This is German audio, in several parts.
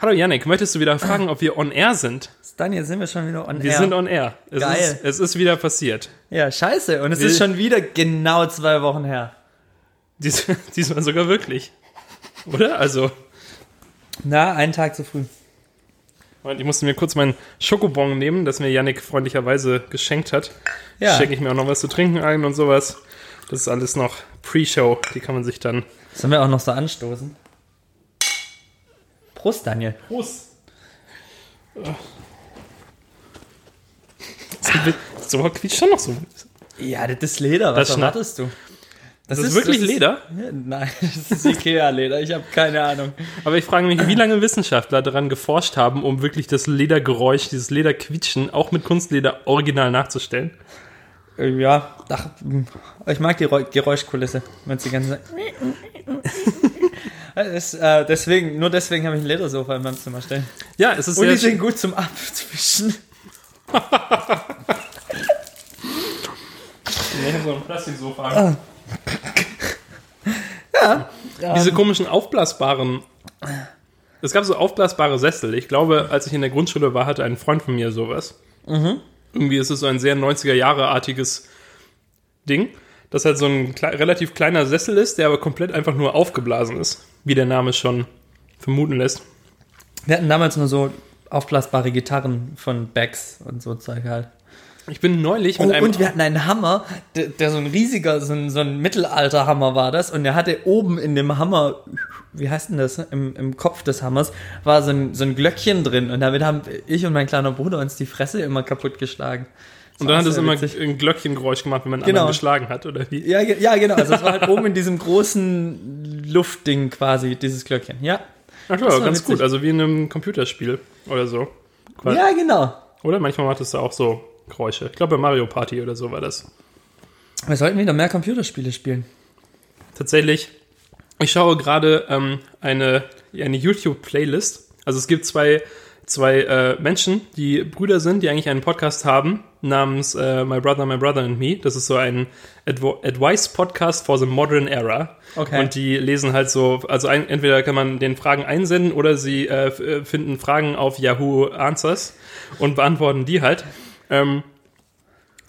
Hallo Yannick, möchtest du wieder fragen, ob wir on air sind? Daniel, sind wir schon wieder on Wir air? sind on air. Es Geil. Ist, es ist wieder passiert. ja, scheiße. Und es Wir- ist schon wieder genau zwei Wochen her. Dies, diesmal sogar wirklich. Oder? Also, Na, einen Tag zu früh. Moment, ich musste mir kurz meinen Schokobon nehmen, das mir Yannick freundlicherweise geschenkt hat. Ja. Schenke ich mir auch noch was zu trinken ein und sowas. Das ist alles noch Pre-Show. Die kann man sich dann. Sollen wir auch noch so anstoßen? Prost, Daniel. Prost! So quietscht schon noch so. Ja, das ist Leder. Was Das erwartest du? Das ist wirklich Leder? Ja, nein, das ist Ikea-Leder. Ich habe keine Ahnung. Aber ich frage mich, wie lange Wissenschaftler daran geforscht haben, um wirklich das Ledergeräusch, dieses Lederquietschen auch mit Kunstleder original nachzustellen. Äh, Ja, ach, ich mag die Geräuschkulisse, wenn sie die Das, äh, deswegen, nur deswegen habe ich ein Ledersofa in meinem Zimmer stehen. Ja, es ist Und die sehr sind gut zum Abwischen. Nee, so ein Plastiksofa. Ah. Diese komischen aufblasbaren. Es gab so aufblasbare Sessel. Ich glaube, als ich in der Grundschule war, hatte ein Freund von mir sowas. Mhm. Irgendwie ist es so ein sehr 90er-Jahre-artiges Ding, das halt so ein kle relativ kleiner Sessel ist, der aber komplett einfach nur aufgeblasen ist, wie der Name schon vermuten lässt. Wir hatten damals nur so aufblasbare Gitarren von Becks und so Zeug halt. Ich bin neulich mit Oh, einem. und wir hatten einen Hammer, der, der so ein riesiger, so ein, so ein Mittelalterhammer war das. Und der hatte oben in dem Hammer, wie heißt denn das, im, im Kopf des Hammers, war so ein, so ein Glöckchen drin. Und damit haben ich und mein kleiner Bruder uns die Fresse immer kaputt geschlagen. Und dann hat es immer witzig. ein Glöckchengeräusch gemacht, wenn man einen Genau. anderen geschlagen hat, oder wie? Ja, ja, genau. Also es war halt oben in diesem großen Luftding quasi, dieses Glöckchen. Ja. Ach war ganz witzig. gut. Also wie in einem Computerspiel oder so. Quasi. Ja, genau. Oder manchmal macht es da auch so Geräusche. Ich glaube, bei Mario Party oder so war das. Wir sollten wieder mehr Computerspiele spielen. Tatsächlich, ich schaue gerade ähm, eine, eine YouTube-Playlist. Also es gibt zwei, zwei äh, Menschen, die Brüder sind, die eigentlich einen Podcast haben, namens äh, My Brother, My Brother and Me. Das ist so ein Advo Advice-Podcast for the Modern Era. Okay. Und die lesen halt so, also ein, entweder kann man den Fragen einsenden oder sie äh, äh, finden Fragen auf Yahoo Answers und beantworten die halt. Ähm,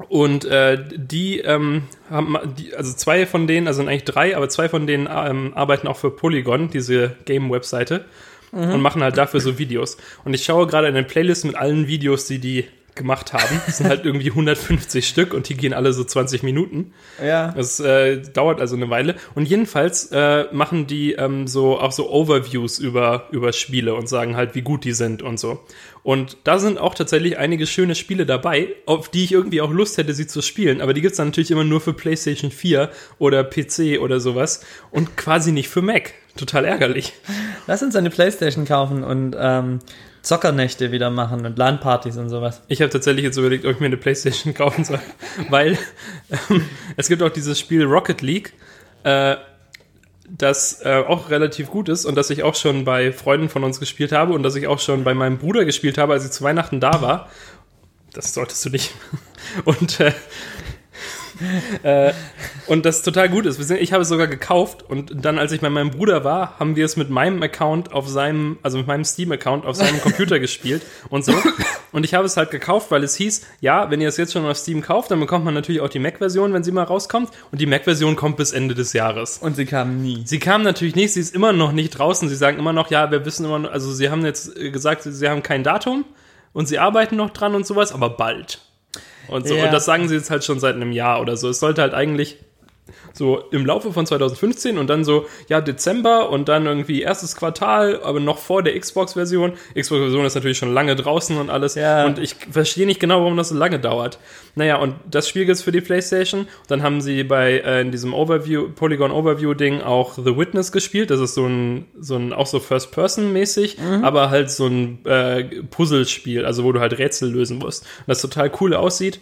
und äh, die ähm, haben, die, also zwei von denen, also sind eigentlich drei, aber zwei von denen ähm, arbeiten auch für Polygon, diese Game-Webseite, und machen halt dafür so Videos. Und ich schaue gerade eine Playlist mit allen Videos, die die gemacht haben. Das sind halt irgendwie 150 Stück und die gehen alle so 20 Minuten. Ja. Das äh, dauert also eine Weile. Und jedenfalls äh, machen die ähm, so auch so Overviews über, über Spiele und sagen halt, wie gut die sind und so. Und da sind auch tatsächlich einige schöne Spiele dabei, auf die ich irgendwie auch Lust hätte, sie zu spielen. Aber die gibt's dann natürlich immer nur für PlayStation 4 oder PC oder sowas und quasi nicht für Mac. Total ärgerlich. Lass uns eine Playstation kaufen und ähm, Zockernächte wieder machen und LAN-Partys und sowas. Ich habe tatsächlich jetzt überlegt, ob ich mir eine Playstation kaufen soll, weil ähm, es gibt auch dieses Spiel Rocket League, äh, das äh, auch relativ gut ist und das ich auch schon bei Freunden von uns gespielt habe und das ich auch schon bei meinem Bruder gespielt habe, als ich zu Weihnachten da war. Das solltest du nicht. Und äh, äh, und das total gut ist. Ich habe es sogar gekauft und dann, als ich bei meinem Bruder war, haben wir es mit meinem Account auf seinem, also mit meinem Steam-Account auf seinem Computer gespielt und so. Und ich habe es halt gekauft, weil es hieß, ja, wenn ihr es jetzt schon auf Steam kauft, dann bekommt man natürlich auch die Mac-Version, wenn sie mal rauskommt. Und die Mac-Version kommt bis Ende des Jahres. Und sie kamen nie. Sie kam natürlich nicht, sie ist immer noch nicht draußen. Sie sagen immer noch, ja, wir wissen immer noch, also sie haben jetzt äh, gesagt, sie haben kein Datum und sie arbeiten noch dran und sowas, aber bald. Und so. Ja. Und das sagen sie jetzt halt schon seit einem Jahr oder so. Es sollte halt eigentlich so im Laufe von 2015 und dann so, ja, Dezember und dann irgendwie erstes Quartal, aber noch vor der Xbox-Version. Xbox-Version ist natürlich schon lange draußen und alles. Ja. Und ich verstehe nicht genau, warum das so lange dauert. Naja, und das Spiel gibt's für die Playstation. Dann haben sie bei äh, in diesem Overview, Polygon Overview-Ding auch The Witness gespielt. Das ist so ein, so ein auch so First-Person-mäßig, aber halt so ein äh, Puzzlespiel, also wo du halt Rätsel lösen musst. Und das total cool aussieht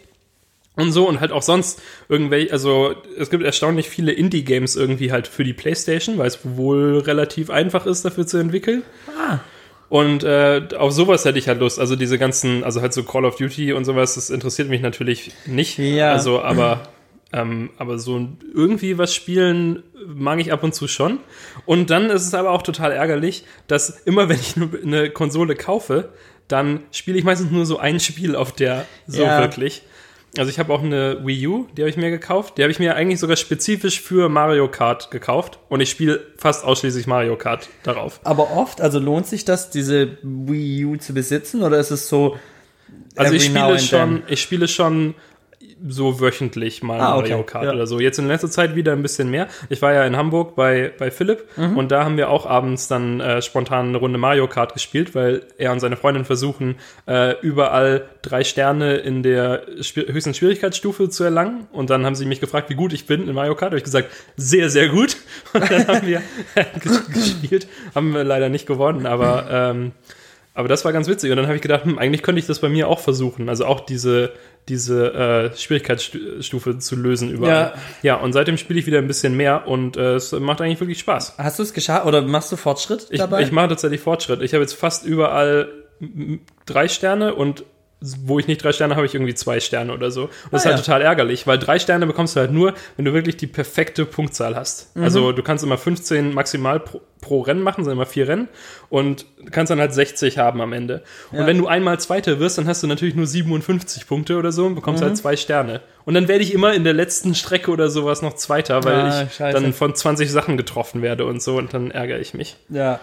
und so und halt auch sonst irgendwelche, also es gibt erstaunlich viele Indie-Games irgendwie halt für die Playstation, weil es wohl relativ einfach ist, dafür zu entwickeln. Ah. Und äh, auf sowas hätte ich halt Lust. Also diese ganzen, also halt so Call of Duty und sowas, das interessiert mich natürlich nicht. Ja. Also, aber Ähm, aber so irgendwie was spielen mag ich ab und zu schon. Und dann ist es aber auch total ärgerlich, dass immer wenn ich eine Konsole kaufe, dann spiele ich meistens nur so ein Spiel auf der so Ja. wirklich. Also ich habe auch eine Wii U, die habe ich mir gekauft. Die habe ich mir eigentlich sogar spezifisch für Mario Kart gekauft. Und ich spiele fast ausschließlich Mario Kart darauf. Aber oft, also lohnt sich das, diese Wii U zu besitzen oder ist es so? Also ich spiele schon, ich spiele schon so wöchentlich mal Ah, okay, Mario Kart ja. oder so. Jetzt in letzter Zeit wieder ein bisschen mehr. Ich war ja in Hamburg bei, bei Philipp Mhm. und da haben wir auch abends dann äh, spontan eine Runde Mario Kart gespielt, weil er und seine Freundin versuchen, äh, überall drei Sterne in der Schwier höchsten Schwierigkeitsstufe zu erlangen. Und dann haben sie mich gefragt, wie gut ich bin in Mario Kart. Da habe ich gesagt, sehr, sehr gut. Und dann haben wir ges- gespielt. Haben wir leider nicht gewonnen, aber ähm, aber das war ganz witzig. Und dann habe ich gedacht, hm, eigentlich könnte ich das bei mir auch versuchen. Also auch diese, diese äh, Schwierigkeitsstufe zu lösen überall. Ja. Ja, und seitdem spiele ich wieder ein bisschen mehr und äh, es macht eigentlich wirklich Spaß. Hast du es geschafft oder machst du Fortschritt Ich, dabei? ich mache tatsächlich Fortschritt. Ich habe jetzt fast überall drei Sterne und wo ich nicht drei Sterne habe, ich irgendwie zwei Sterne oder so. Und das ist Ah, halt ja. total ärgerlich, weil drei Sterne bekommst du halt nur, wenn du wirklich die perfekte Punktzahl hast. Mhm. Also du kannst immer 15 maximal pro, pro Rennen machen, sind immer vier Rennen und kannst dann halt 60 haben am Ende. Und Ja. wenn du einmal Zweiter wirst, dann hast du natürlich nur 57 Punkte oder so und bekommst Mhm. halt zwei Sterne. Und dann werde ich immer in der letzten Strecke oder sowas noch Zweiter, weil Ah, ich scheiße. dann von 20 Sachen getroffen werde und so und dann ärgere ich mich. ja.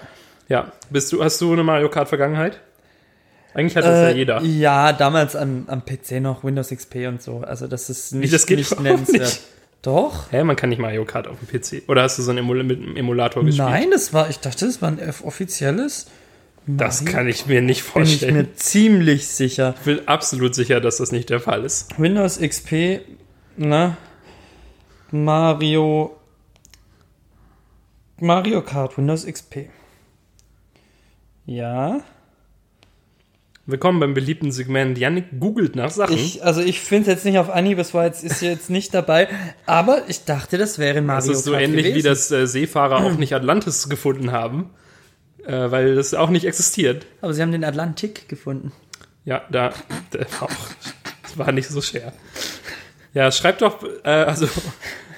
Ja, bist du, hast du eine Mario Kart Vergangenheit? Eigentlich hat das ja Äh, jeder. Ja, damals am, am PC noch Windows XP und so. Also das ist nicht, das geht nicht nennenswert. nicht. Doch? Hä, man kann nicht Mario Kart auf dem PC. Oder hast du so einen Emul mit einem Emulator gespielt? Nein, das war, ich dachte, das war ein F- offizielles. Das Mario kann ich mir nicht Bin ich vorstellen. mir ziemlich sicher. Ich bin absolut sicher, dass das nicht der Fall ist. Windows XP, ne? Mario. Mario Kart, Windows XP. Ja. Willkommen beim beliebten Segment. Yannick googelt nach Sachen. Ich, also ich finde es jetzt nicht auf Anhieb, es war jetzt, ist jetzt nicht dabei, aber ich dachte, das wäre Mario das ist so Kart ähnlich gewesen. wie das äh, Seefahrer auch nicht Atlantis gefunden haben. Äh, weil das auch nicht existiert. Aber sie haben den Atlantik gefunden. Ja, da, war auch, das war nicht so schwer. Ja, schreibt doch, äh, also,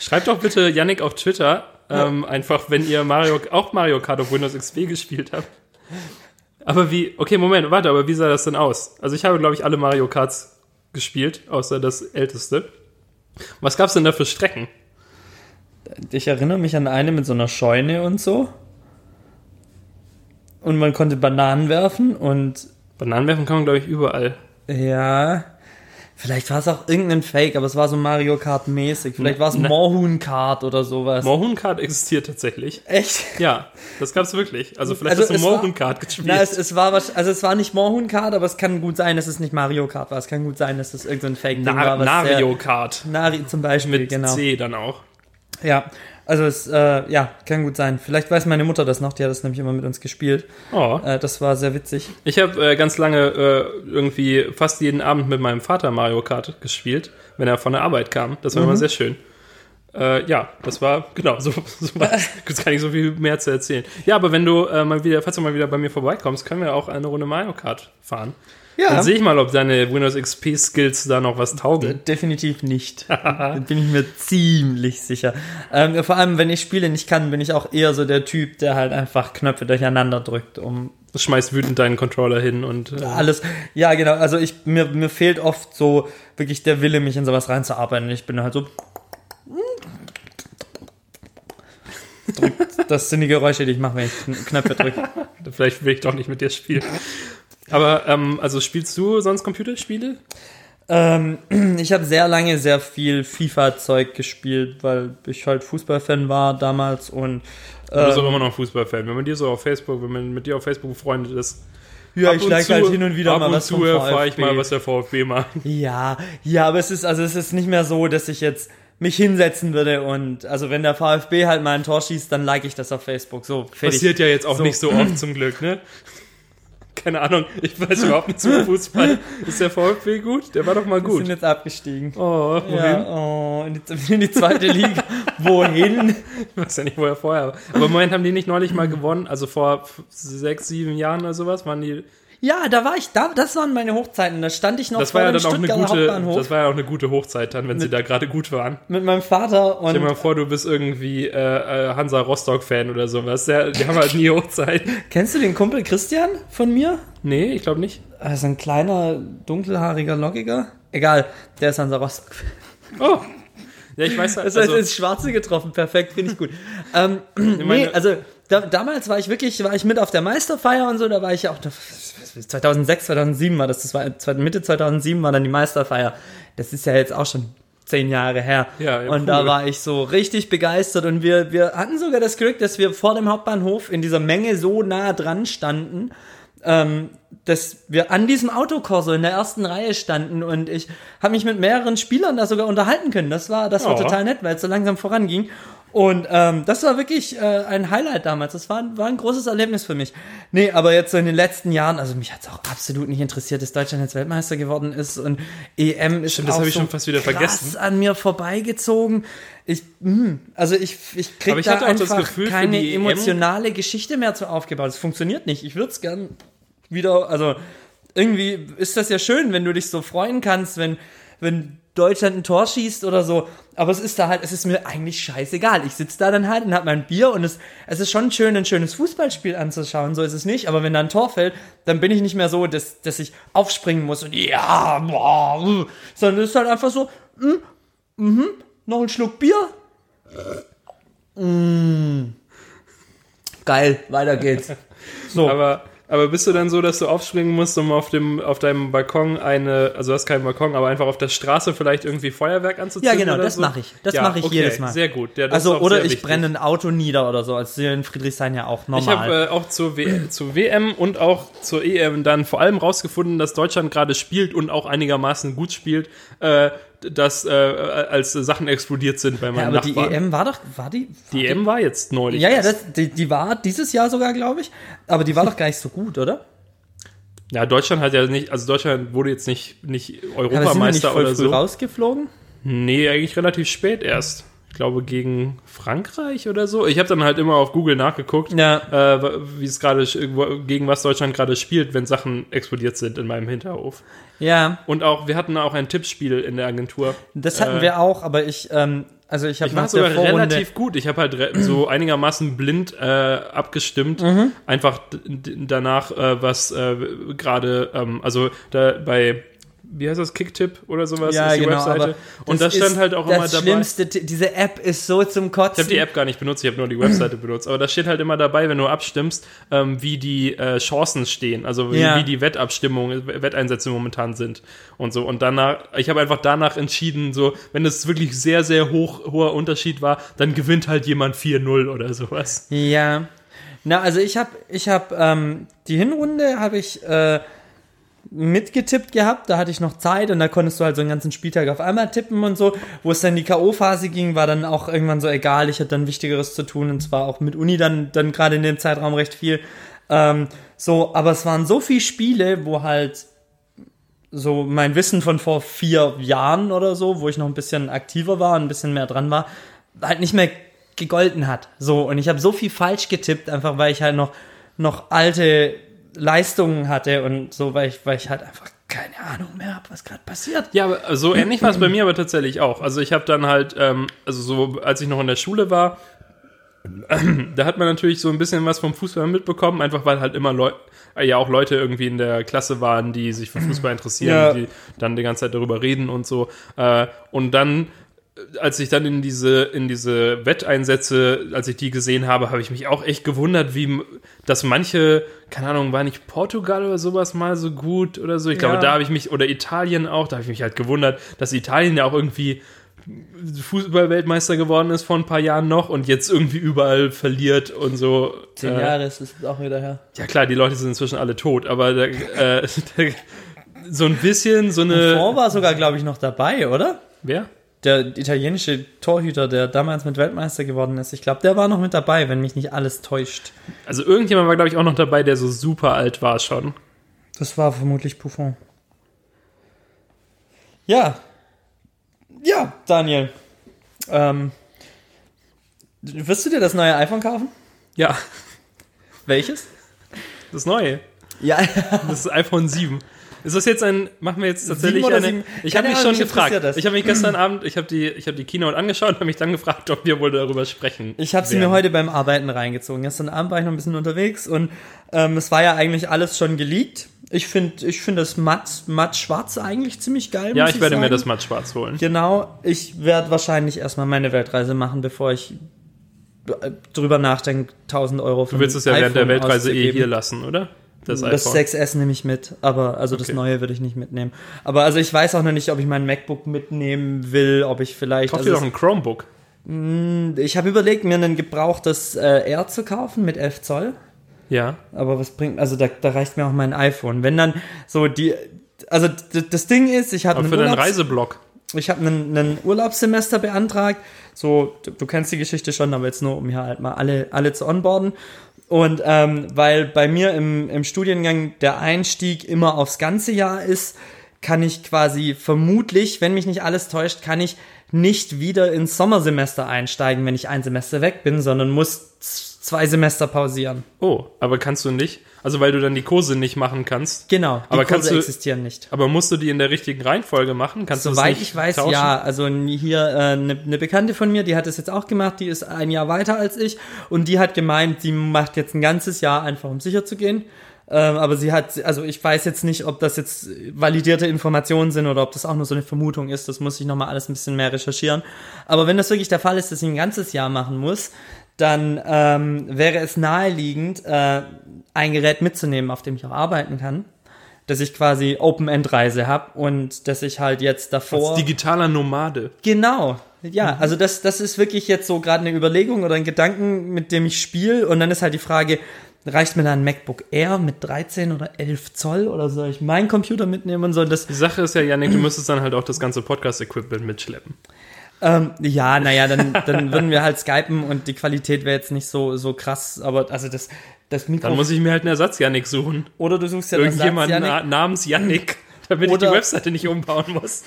schreibt doch bitte Yannick auf Twitter, ähm, einfach, wenn ihr Mario, auch Mario Kart auf Windows XP gespielt habt. Aber wie, okay, Moment, warte, aber wie sah das denn aus? Also ich habe, glaube ich, alle Mario Karts gespielt, außer das älteste. Was gab's denn da für Strecken? Ich erinnere mich an eine mit so einer Scheune und so. Und man konnte Bananen werfen und Bananen werfen kann man, glaube ich, überall. ja. Vielleicht war es auch irgendein Fake, aber es war so Mario Kart mäßig. Vielleicht war es Ne. Moorhuhn Kart oder sowas. Mohun Kart existiert tatsächlich. Echt? Ja, das gab's wirklich. Also vielleicht Also hast du es Mohun Kart gespielt. Na, es, es war was, also es war nicht Moorhuhn Kart, aber es kann gut sein, dass es nicht Mario Kart war. Es kann gut sein, dass es irgendein Fake Na war. was Nario Kart. Nari zum Beispiel, Mit genau. C dann auch. Ja, also es, äh, ja, kann gut sein. Vielleicht weiß meine Mutter das noch, die hat das nämlich immer mit uns gespielt. Oh. Äh, das war sehr witzig. Ich habe äh, ganz lange äh, irgendwie fast jeden Abend mit meinem Vater Mario Kart gespielt, wenn er von der Arbeit kam. Das war Mhm. immer sehr schön. Äh, ja, das war, genau, so, so Jetzt kann ich so viel mehr zu erzählen. Ja, aber wenn du äh, mal wieder, falls du mal wieder bei mir vorbeikommst, können wir auch eine Runde Mario Kart fahren. Dann sehe ich mal, ob deine Windows XP Skills da noch was taugen. Definitiv nicht. da bin ich mir ziemlich sicher. Ähm, vor allem, wenn ich Spiele nicht kann, bin ich auch eher so der Typ, der halt einfach Knöpfe durcheinander drückt, um schmeißt wütend deinen Controller hin und äh, alles. Ja, genau. Also ich mir, mir fehlt oft so wirklich der Wille, mich in sowas reinzuarbeiten. Ich bin halt so. Drückt. Das sind die Geräusche, die ich mache, wenn ich Kn- Knöpfe drücke. vielleicht will ich doch nicht mit dir spielen. Aber, ähm, also spielst du sonst Computerspiele? Ähm, ich habe sehr lange sehr viel FIFA-Zeug gespielt, weil ich halt Fußballfan war damals und Du bist ähm, auch immer noch Fußballfan. Wenn man dir so auf Facebook, wenn man mit dir auf Facebook befreundet ist, ja, ab ich like zu- halt hin und wieder ab mal und was zu vom erfahre ich mal, was der VfB macht. Ja, ja, aber es ist also es ist nicht mehr so, dass ich jetzt mich hinsetzen würde und also wenn der VfB halt mal ein Tor schießt, dann like ich das auf Facebook. So fertig. Passiert ja jetzt auch So. nicht so oft zum Glück, ne? Keine Ahnung, ich weiß überhaupt nichts über Fußball. Ist der VfB gut? Der war doch mal Wir sind gut. jetzt abgestiegen. Oh, wohin? Ja, oh, in die, in die zweite Liga. Wohin? Ich weiß ja nicht, wo er vorher war. Aber im Moment haben die nicht neulich mal gewonnen. Also vor sechs, sieben Jahren oder sowas waren die. Ja, da war ich, da, das waren meine Hochzeiten. Da stand ich noch Das war ja dem dann auch eine gute, Hauptbahnhof das war ja auch eine gute Hochzeit dann, wenn sie da gerade gut waren. mit meinem Vater und Stell dir mal vor, du bist irgendwie äh, äh, Hansa Rostock-Fan oder sowas. Der, die haben halt nie Hochzeit. Kennst du den Kumpel Christian von mir? Nee, ich glaube nicht. Also ein kleiner, dunkelhaariger, lockiger. Egal, der ist Hansa Rostock. Oh. Ja, ich weiß halt. Also, ins Schwarze getroffen. Perfekt, finde ich gut. ähm, nee, also da, damals war ich wirklich, war ich mit auf der Meisterfeier und so, da war ich auch, da, 2006, 2007 war das, das war Mitte 2007 war dann die Meisterfeier. Das ist ja jetzt auch schon zehn Jahre her. Ja, ja, und da cool. war ich so richtig begeistert und wir, wir hatten sogar das Glück, dass wir vor dem Hauptbahnhof in dieser Menge so nah dran standen, ähm, dass wir an diesem Autokorso in der ersten Reihe standen und ich habe mich mit mehreren Spielern da sogar unterhalten können. Das war, das war Oh. total nett, weil es so langsam voranging. Und ähm, das war wirklich äh, ein Highlight damals. Das war, war ein großes Erlebnis für mich. Nee, aber jetzt so in den letzten Jahren, also mich hat es auch absolut nicht interessiert, dass Deutschland jetzt Weltmeister geworden ist und EM ist Stimmt, das auch ich so schon fast wieder krass vergessen. an mir vorbeigezogen. Ich, mh, also ich, ich krieg Aber ich da das einfach Gefühl, keine EM emotionale Geschichte mehr zu aufgebaut. Es funktioniert nicht. Ich würde es gern wieder, also irgendwie ist das ja schön, wenn du dich so freuen kannst, wenn, wenn Deutschland ein Tor schießt oder so. Aber es ist da halt, es ist mir eigentlich scheißegal. Ich sitze da dann halt und hab mein Bier und es, es ist schon schön, ein schönes Fußballspiel anzuschauen. So ist es nicht. Aber wenn da ein Tor fällt, dann bin ich nicht mehr so, dass, dass ich aufspringen muss und ja, boah, uh, sondern es ist halt einfach so, mm, mhm, noch ein Schluck Bier. Mm. Geil, weiter geht's. So. aber, aber bist du dann so, dass du aufspringen musst, um auf dem auf deinem Balkon eine, also du hast keinen Balkon, aber einfach auf der Straße vielleicht irgendwie Feuerwerk anzuzünden? Ja, genau, das so? mache ich. Das Ja, mache ich okay, jedes Mal. Sehr gut. Ja, Also, oder ich wichtig. brenne ein Auto nieder oder so, als in Friedrichshain ja auch normal. Ich habe äh, auch zur, w zur WM und auch zur EM dann vor allem rausgefunden, dass Deutschland gerade spielt und auch einigermaßen gut spielt, äh, dass äh, als Sachen explodiert sind bei ja, meinen aber Nachbarn. die EM war doch, war die? Die EM war jetzt neulich. Ja, ja, das, die, die war dieses Jahr sogar, glaube ich. Aber die war doch gar nicht so gut, oder? ja, Deutschland hat ja nicht, also Deutschland wurde jetzt nicht, nicht Aber sind nicht Europameister voll oder früh so. rausgeflogen? Nee, eigentlich relativ spät erst. Ich glaube gegen Frankreich oder so. Ich habe dann halt immer auf Google nachgeguckt, Ja. äh, wie es gerade gegen was Deutschland gerade spielt, wenn Sachen explodiert sind in meinem Hinterhof. Ja, Und auch wir hatten auch ein Tippspiel in der Agentur. das hatten Äh, wir auch, aber ich, ähm, also ich habe Ich war sogar relativ gut. Ich habe halt so einigermaßen blind äh, abgestimmt. Mhm. Einfach danach, äh, was äh, gerade, ähm, also da bei, wie heißt das, Kicktip oder sowas ja, ist die genau, Webseite. Und das ist stand halt auch das immer dabei. Schlimmste, diese App ist so zum Kotzen. Ich habe die App gar nicht benutzt, ich habe nur die Webseite benutzt. Aber da steht halt immer dabei, wenn du abstimmst, ähm, wie die äh, Chancen stehen, also wie, Ja. wie die Wettabstimmungen, Wetteinsätze momentan sind und so. Und danach, ich habe einfach danach entschieden, so, wenn es wirklich sehr, sehr hoch, hoher Unterschied war, dann gewinnt halt jemand 4-0 oder sowas. Ja. Na, also ich habe ich hab, ähm, die Hinrunde habe ich äh, mitgetippt gehabt, da hatte ich noch Zeit und da konntest du halt so einen ganzen Spieltag auf einmal tippen und so. Wo es dann die K.O.-Phase ging, war dann auch irgendwann so egal, ich hatte dann Wichtigeres zu tun und zwar auch mit Uni dann, dann gerade in dem Zeitraum recht viel. Ähm, so, aber es waren so viele Spiele, wo halt so mein Wissen von vor vier Jahren oder so, wo ich noch ein bisschen aktiver war und ein bisschen mehr dran war, halt nicht mehr gegolten hat. So, und ich habe so viel falsch getippt, einfach weil ich halt noch, noch alte Leistungen hatte und so, weil ich, weil ich halt einfach keine Ahnung mehr habe, was gerade passiert. Ja, aber so ähnlich war es bei mir aber tatsächlich auch. Also ich habe dann halt, ähm, also so, als ich noch in der Schule war, da hat man natürlich so ein bisschen was vom Fußball mitbekommen, einfach weil halt immer Leute, ja auch Leute irgendwie in der Klasse waren, die sich für Fußball interessieren, Ja. die dann die ganze Zeit darüber reden und so. Äh, und dann, äh, als ich dann in diese, in diese Wetteinsätze, als ich die gesehen habe, habe ich mich auch echt gewundert, wie, dass manche, keine Ahnung, war nicht Portugal oder sowas mal so gut oder so. Ich glaube, Ja. da habe ich mich, oder Italien auch, da habe ich mich halt gewundert, dass Italien ja auch irgendwie Fußball-Weltmeister geworden ist vor ein paar Jahren noch und jetzt irgendwie überall verliert und so. Zehn Äh, Jahre ist es auch wieder her. Ja klar, die Leute sind inzwischen alle tot, aber da, äh, da, so ein bisschen so eine. Buffon war sogar, glaube ich, noch dabei, oder? Wer? Der italienische Torhüter, der damals mit Weltmeister geworden ist. Ich glaube, der war noch mit dabei, wenn mich nicht alles täuscht. Also irgendjemand war, glaube ich, auch noch dabei, der so super alt war schon. Das war vermutlich Buffon. Ja. Ja, Daniel. Ähm, wirst du dir das neue iPhone kaufen? Ja, Welches? das Neue. Ja, Das ist iPhone 7. Ist das jetzt ein, machen wir jetzt tatsächlich eine, sieben? ich habe mich Ahnung, schon gefragt, das. ich habe mich gestern Abend, ich habe die, ich habe die Keynote angeschaut und habe mich dann gefragt, ob wir wohl darüber sprechen. Ich habe sie mir heute beim Arbeiten reingezogen. Gestern Abend war ich noch ein bisschen unterwegs und ähm, es war ja eigentlich alles schon geleakt. Ich finde ich find das matt, matt schwarz eigentlich ziemlich geil. Ja, muss ich werde mir sagen. das matt schwarz holen. Genau, ich werde wahrscheinlich erstmal meine Weltreise machen, bevor ich äh, drüber nachdenke, 1000 Euro für Du willst es ja während der Weltreise eh hier lassen, oder? Das Das iPhone. 6S nehme ich mit, aber also das Okay. neue würde ich nicht mitnehmen. Aber also ich weiß auch noch nicht, ob ich mein MacBook mitnehmen will, ob ich vielleicht. Kauf also dir doch ein Chromebook. es- ich habe überlegt, mir ein gebrauchtes äh, R zu kaufen mit 11 Zoll. Ja. Aber was bringt, also da, da reicht mir auch mein iPhone. Wenn dann so die, also das Ding ist, ich habe Aber einen, für Urlaubs, Reiseblock. ich habe einen, einen Urlaubssemester beantragt. So, du, du kennst die Geschichte schon, aber jetzt nur, um hier halt mal alle, alle zu onboarden. Und ähm, weil bei mir im, im Studiengang der Einstieg immer aufs ganze Jahr ist, kann ich quasi vermutlich, wenn mich nicht alles täuscht, kann ich nicht wieder ins Sommersemester einsteigen, wenn ich ein Semester weg bin, sondern muss zwei Semester pausieren. Oh, aber kannst du nicht, also weil du dann die Kurse nicht machen kannst. Genau, die Aber kannst Kurse du- existieren nicht. Aber musst du die in der richtigen Reihenfolge machen? Kannst du das Soweit ich weiß, tauschen? ja. Also hier eine äh, ne ne Bekannte von mir, die hat es jetzt auch gemacht, die ist ein Jahr weiter als ich und die hat gemeint, sie macht jetzt ein ganzes Jahr einfach, um sicher zu gehen. Ähm, aber sie hat, also ich weiß jetzt nicht, ob das jetzt validierte Informationen sind oder ob das auch nur so eine Vermutung ist. Das muss ich nochmal alles ein bisschen mehr recherchieren. Aber wenn das wirklich der Fall ist, dass sie ein ganzes Jahr machen muss, dann ähm, wäre es naheliegend, äh, ein Gerät mitzunehmen, auf dem ich auch arbeiten kann. Dass ich quasi Open-End-Reise habe und dass ich halt jetzt davor. Als digitaler Nomade. Genau. Ja, also das, das ist wirklich jetzt so gerade eine Überlegung oder ein Gedanken, mit dem ich spiele. Und dann ist halt die Frage, reicht mir da ein MacBook Air mit 13 oder 11 Zoll oder soll ich meinen Computer mitnehmen und so? Das, Die Sache ist ja, Janik, du müsstest dann halt auch das ganze Podcast-Equipment mitschleppen. Ähm, ja, naja, dann, dann würden wir halt skypen und die Qualität wäre jetzt nicht so, so krass. Aber also das, das Dann Mikro... muss ich mir halt einen Ersatz Janik suchen. Oder du suchst ja das Irgendjemand Satz, na namens Janik, damit ich Oder- die Webseite nicht umbauen muss.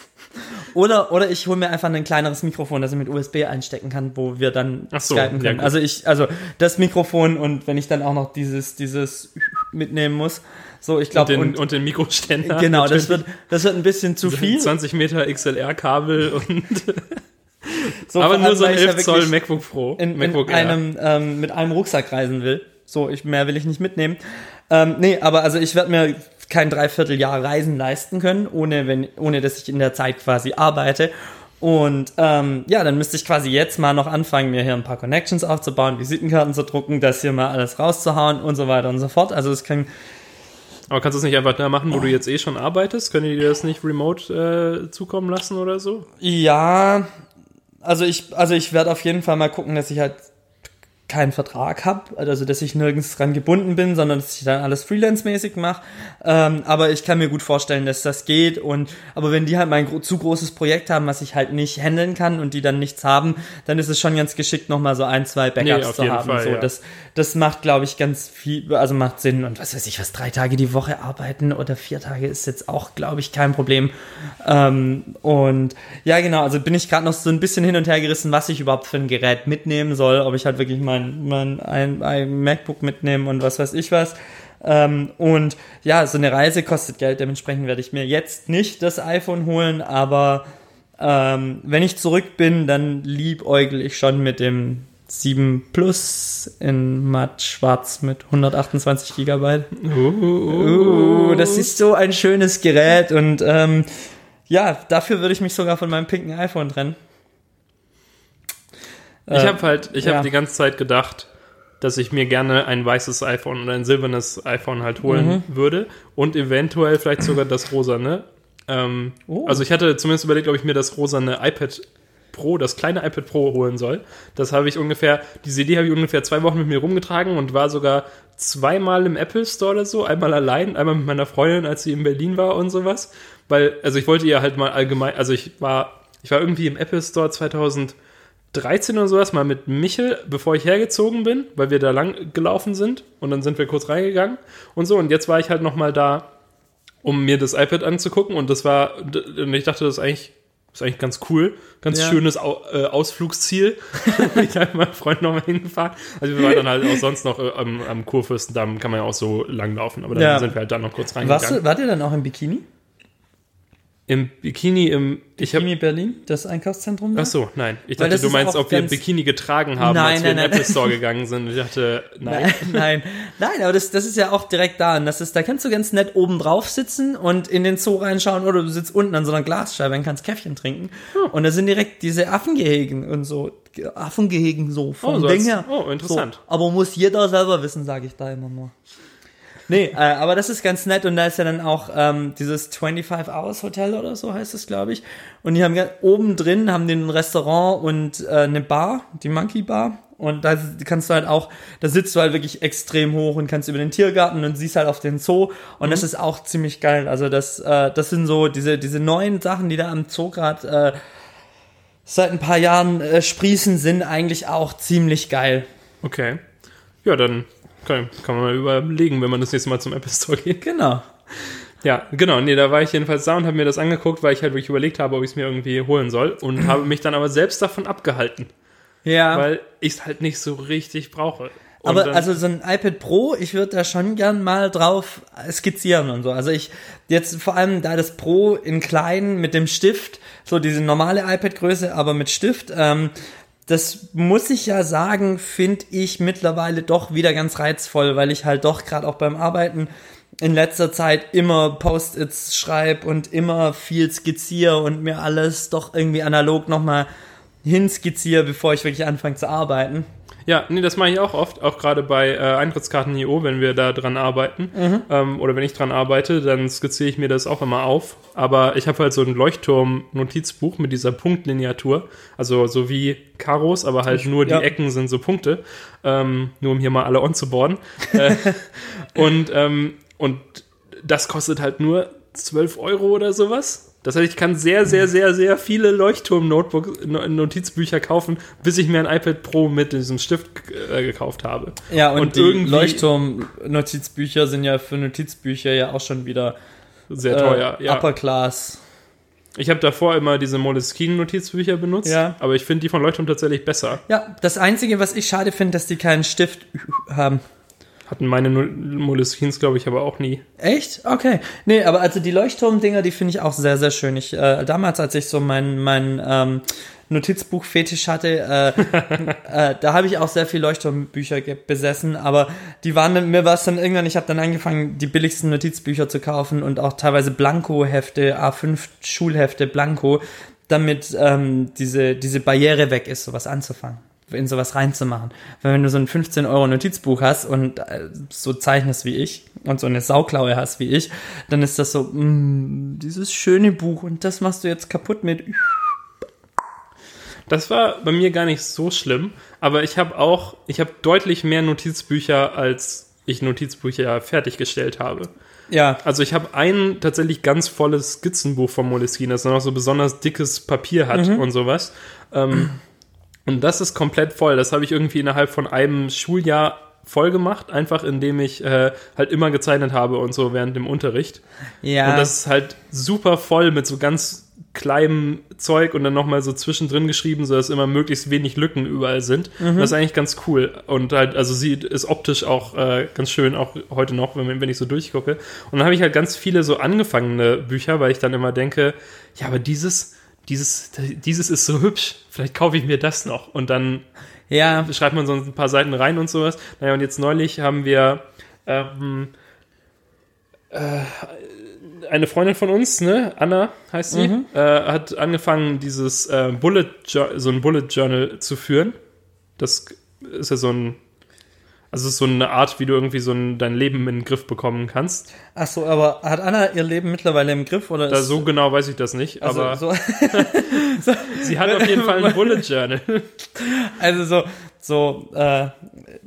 Oder, oder ich hole mir einfach ein kleineres Mikrofon, das ich mit USB einstecken kann, wo wir dann so, skypen ja können. gut. also ich, also das Mikrofon und wenn ich dann auch noch dieses, dieses mitnehmen muss. So, ich Und glaube, den, und, und den Mikroständer. genau, das wird, das wird ein bisschen zu viel. 20 Meter XLR-Kabel und So, aber nur so ein weil ich ja 11 Zoll MacBook Pro. in, MacBook in einem, ähm, mit einem Rucksack reisen will. So, ich, mehr will ich nicht mitnehmen. Ähm, nee, aber also ich werde mir kein Dreivierteljahr Reisen leisten können, ohne, wenn, ohne dass ich in der Zeit quasi arbeite. Und ähm, ja, dann müsste ich quasi jetzt mal noch anfangen, mir hier ein paar Connections aufzubauen, Visitenkarten zu drucken, das hier mal alles rauszuhauen und so weiter und so fort. Also es kann Aber kannst du es nicht einfach da machen, wo du jetzt eh schon arbeitest? Können die dir das nicht remote äh, zukommen lassen oder so? Ja, also ich, also ich werde auf jeden Fall mal gucken, dass ich halt keinen Vertrag habe, also dass ich nirgends dran gebunden bin, sondern dass ich dann alles freelance-mäßig mache. Ähm, aber ich kann mir gut vorstellen, dass das geht. Und aber wenn die halt mal ein gro zu großes Projekt haben, was ich halt nicht handeln kann und die dann nichts haben, dann ist es schon ganz geschickt, nochmal so ein, zwei Backups Nee, zu haben. Fall, so, ja. das, das macht, glaube ich, ganz viel, also macht Sinn. Und was weiß ich, was drei Tage die Woche arbeiten oder vier Tage ist jetzt auch, glaube ich, kein Problem. Ähm, und ja, genau, also bin ich gerade noch so ein bisschen hin und her gerissen, was ich überhaupt für ein Gerät mitnehmen soll, ob ich halt wirklich mein, mein ein, ein MacBook mitnehme und was weiß ich was. Ähm, und ja, so eine Reise kostet Geld, dementsprechend werde ich mir jetzt nicht das iPhone holen, aber ähm, wenn ich zurück bin, dann liebäugel ich schon mit dem 7 Plus in matt schwarz mit 128 Gigabyte. Uh, das ist so ein schönes Gerät und ähm, ja, dafür würde ich mich sogar von meinem pinken iPhone trennen. Ich Äh, habe halt, ich ja. habe die ganze Zeit gedacht, dass ich mir gerne ein weißes iPhone oder ein silbernes iPhone halt holen Mhm. würde und eventuell vielleicht sogar das rosane. Ähm, Oh. Also ich hatte zumindest überlegt, ob ich mir das rosane iPad Pro, das kleine iPad Pro holen soll. Das habe ich ungefähr, diese Idee habe ich ungefähr zwei Wochen mit mir rumgetragen und war sogar zweimal im Apple Store oder so, einmal allein, einmal mit meiner Freundin, als sie in Berlin war und sowas. Weil, also ich wollte ihr halt mal allgemein, also ich war, ich war irgendwie im Apple Store 2013 oder sowas, mal mit Michel, bevor ich hergezogen bin, weil wir da lang gelaufen sind und dann sind wir kurz reingegangen und so und jetzt war ich halt nochmal da, um mir das iPad anzugucken und das war, und ich dachte, das ist eigentlich ist eigentlich ganz cool. Ganz Ja. schönes äh, Ausflugsziel. ich halt mit meinem Freund nochmal hingefahren. Also wir waren dann halt auch sonst noch äh, am, am Kurfürstendamm, kann man ja auch so lang laufen. Aber dann Ja. sind wir halt da noch kurz Warst reingegangen. du, wart ihr dann auch im Bikini? Im Bikini, im. Ich hab, Bikini Berlin, das Einkaufszentrum da? Ach so, nein. Ich dachte, du meinst, ob wir ganz- Bikini getragen haben, Nein, als wir nein, in den. Apple Store gegangen sind. Ich dachte, nein. Nein, nein, nein, aber das, das ist ja auch direkt da. Und das ist, da kannst du ganz nett oben drauf sitzen und in den Zoo reinschauen oder du sitzt unten an so einer Glasscheibe und kannst Käffchen trinken. Hm. Und da sind direkt diese Affengehegen und so. Affengehegen so vom Oh, so Ding her. oh, interessant. So, aber muss jeder selber wissen, sage ich da immer nur. Nee, äh, aber das ist ganz nett und da ist ja dann auch ähm, dieses 25 Hours Hotel oder so heißt es, glaube ich. Und die haben oben drin haben die ein Restaurant und äh, eine Bar, die Monkey Bar. Und da kannst du halt auch, da sitzt du halt wirklich extrem hoch und kannst über den Tiergarten und siehst halt auf den Zoo. Und das ist auch ziemlich geil. Also das, äh, das sind so diese, diese neuen Sachen, die da am Zoo gerade äh, seit ein paar Jahren äh, sprießen, sind eigentlich auch ziemlich geil. Okay. Ja, dann kann, kann man mal überlegen, wenn man das nächste Mal zum Apple Store geht. Genau. Ja, genau. Nee, da war ich jedenfalls da und habe mir das angeguckt, weil ich halt wirklich überlegt habe, ob ich es mir irgendwie holen soll. Und habe mich dann aber selbst davon abgehalten, Ja. weil ich es halt nicht so richtig brauche. Und Aber also so ein iPad Pro, ich würde da schon gern mal drauf skizzieren und so. Also ich jetzt vor allem da das Pro in klein mit dem Stift, so diese normale iPad-Größe, aber mit Stift, ähm, das muss ich ja sagen, finde ich mittlerweile doch wieder ganz reizvoll, weil ich halt doch gerade auch beim Arbeiten in letzter Zeit immer Post-its schreibe und immer viel skizziere und mir alles doch irgendwie analog nochmal hinskizziere, bevor ich wirklich anfange zu arbeiten. Ja, nee, das mache ich auch oft, auch gerade bei äh, Eintrittskarten.io, wenn wir da dran arbeiten Mhm. ähm, oder wenn ich dran arbeite, dann skizziere ich mir das auch immer auf. Aber ich habe halt so ein Leuchtturm-Notizbuch mit dieser Punktlineatur, also so wie Karos, aber halt nur die ja. Ecken sind so Punkte, ähm, nur um hier mal alle onzuboarden. äh, und, ähm, und das kostet halt nur 12 Euro oder sowas. Das heißt, ich kann sehr, sehr, sehr, sehr viele Leuchtturm-Notizbücher kaufen, bis ich mir ein iPad Pro mit diesem Stift äh, gekauft habe. Ja, und, Und die irgendwie- Leuchtturm-Notizbücher sind ja für Notizbücher ja auch schon wieder Sehr teuer, äh, ja. Upper Class. Ich habe davor immer diese Moleskine-Notizbücher benutzt, Ja. aber ich finde die von Leuchtturm tatsächlich besser. Ja, das Einzige, was ich schade finde, dass die keinen Stift haben. Hatten meine Moleskines, glaube ich, aber auch nie. Echt? Okay. Nee, aber also die Leuchtturm-Dinger, die finde ich auch sehr, sehr schön. Ich, äh, damals, als ich so mein, mein ähm, Notizbuch-Fetisch hatte, äh, äh, da habe ich auch sehr viel Leuchtturmbücher besessen, aber die waren dann, mir war es dann irgendwann, ich habe dann angefangen, die billigsten Notizbücher zu kaufen und auch teilweise Blanko-Hefte, A5 Schulhefte Blanko, damit ähm, diese, diese Barriere weg ist, sowas anzufangen in sowas reinzumachen. Weil wenn du so ein 15 Euro Notizbuch hast und äh, so zeichnest wie ich und so eine Sauklaue hast wie ich, dann ist das so, mm, dieses schöne Buch und das machst du jetzt kaputt mit. Das war bei mir gar nicht so schlimm, aber ich habe auch, ich habe deutlich mehr Notizbücher, als ich Notizbücher fertiggestellt habe. Ja, Also ich habe ein tatsächlich ganz volles Skizzenbuch von Moleskine, das dann auch so besonders dickes Papier hat und sowas. Ähm, und das ist komplett voll. Das habe ich irgendwie innerhalb von einem Schuljahr voll gemacht, einfach indem ich äh, halt immer gezeichnet habe und so während dem Unterricht. ja. Und das ist halt super voll mit so ganz kleinem Zeug und dann nochmal so zwischendrin geschrieben, sodass immer möglichst wenig Lücken überall sind. Mhm. Das ist eigentlich ganz cool. Und halt, also sie ist optisch auch äh, ganz schön, auch heute noch, wenn, wenn ich so durchgucke. Und dann habe ich halt ganz viele so angefangene Bücher, weil ich dann immer denke, ja, aber dieses, dieses, dieses ist so hübsch, vielleicht kaufe ich mir das noch. Und dann ja, schreibt man so ein paar Seiten rein und sowas. Naja, und jetzt neulich haben wir ähm, äh, eine Freundin von uns, ne, Anna heißt sie, äh, hat angefangen, dieses äh, Bullet, so ein Bullet Journal zu führen. Das ist ja so ein, also es ist so eine Art, wie du irgendwie so ein, dein Leben in den Griff bekommen kannst. ach so, aber hat Anna ihr Leben mittlerweile im Griff oder Da, so genau weiß ich das nicht, also, aber so, sie hat auf jeden Fall ein Bullet Journal. also so so äh,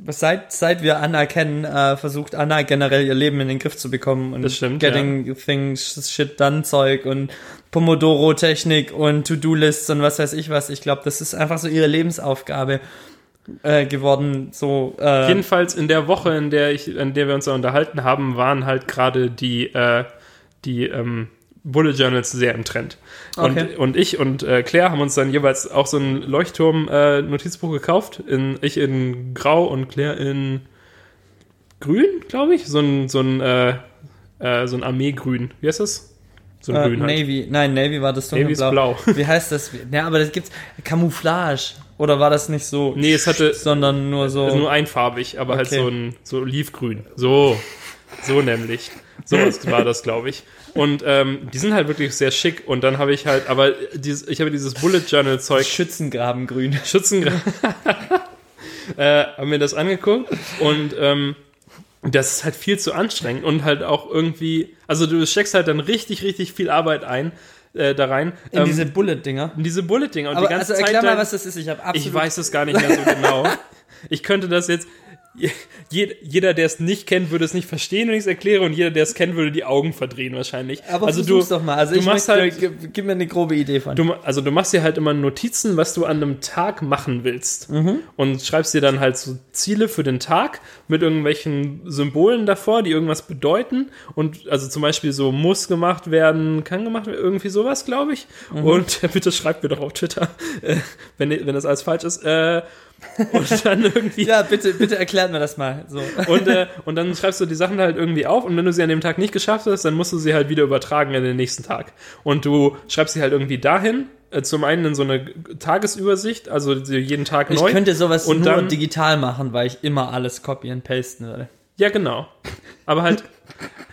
seit seit wir Anna kennen, äh, versucht Anna generell ihr Leben in den Griff zu bekommen und Das stimmt, getting things shit done Zeug und Pomodoro Technik und To-Do Lists und was weiß ich was. Ich glaube, das ist einfach so ihre Lebensaufgabe äh, geworden. So äh, Jedenfalls in der Woche, in der ich, in der wir uns da unterhalten haben, waren halt gerade die, äh, die ähm, Bullet Journals sehr im Trend. Und, Okay. und ich und äh, Claire haben uns dann jeweils auch so ein Leuchtturm-Notizbuch gekauft. In, ich in Grau und Claire in Grün, glaube ich. So ein, so ein, äh, äh, so ein Armeegrün. Wie heißt das? So ein Äh, Grün halt. Navy, nein, Navy war das Navy ist dunkelblau. blau. Wie heißt das? Ja, aber das gibt's Camouflage. Oder war das nicht so? Nee, es hatte- sondern nur so. Nur einfarbig, aber halt Okay. so ein so olivgrün. So, so nämlich. So war das, glaube ich. Und ähm, die sind halt wirklich sehr schick. Und dann habe ich halt, aber dieses, ich habe dieses Bullet Journal Zeug Schützengrabengrün. Schützen äh, haben mir das angeguckt und ähm, das ist halt viel zu anstrengend und halt auch irgendwie, also du steckst halt dann richtig, richtig viel Arbeit ein äh, da rein. In ähm, diese Bullet-Dinger. in diese Bullet-Dinger und Aber die ganze also Zeit erklär mal, dann- was das ist. Ich habe absolut. ich weiß es gar nicht mehr so genau. Ich könnte das jetzt. Je- Jeder, der es nicht kennt, würde es nicht verstehen, wenn ich es erkläre, und jeder, der es kennt, würde die Augen verdrehen wahrscheinlich. Aber also versuch's doch mal. Also du ich machst halt, gib, gib mir eine grobe Idee von. du, also du machst dir halt immer Notizen, was du an einem Tag machen willst, Mhm. und schreibst dir dann halt so Ziele für den Tag mit irgendwelchen Symbolen davor, die irgendwas bedeuten. Und also zum Beispiel so muss gemacht werden, kann gemacht werden, irgendwie sowas, glaube ich. Mhm. Und bitte schreibt mir doch auf Twitter, äh, wenn, wenn das alles falsch ist. Äh, und dann irgendwie. ja, bitte, bitte erklärt mir das mal. So. Und, äh, und dann schreibst du die Sachen halt irgendwie auf und wenn du sie an dem Tag nicht geschafft hast, dann musst du sie halt wieder übertragen in den nächsten Tag. Und du schreibst sie halt irgendwie dahin, äh, zum einen in so eine Tagesübersicht, also jeden Tag Ich neu. könnte sowas und nur dann- digital machen, weil ich immer alles copy and pasten würde. Ja, genau. Aber halt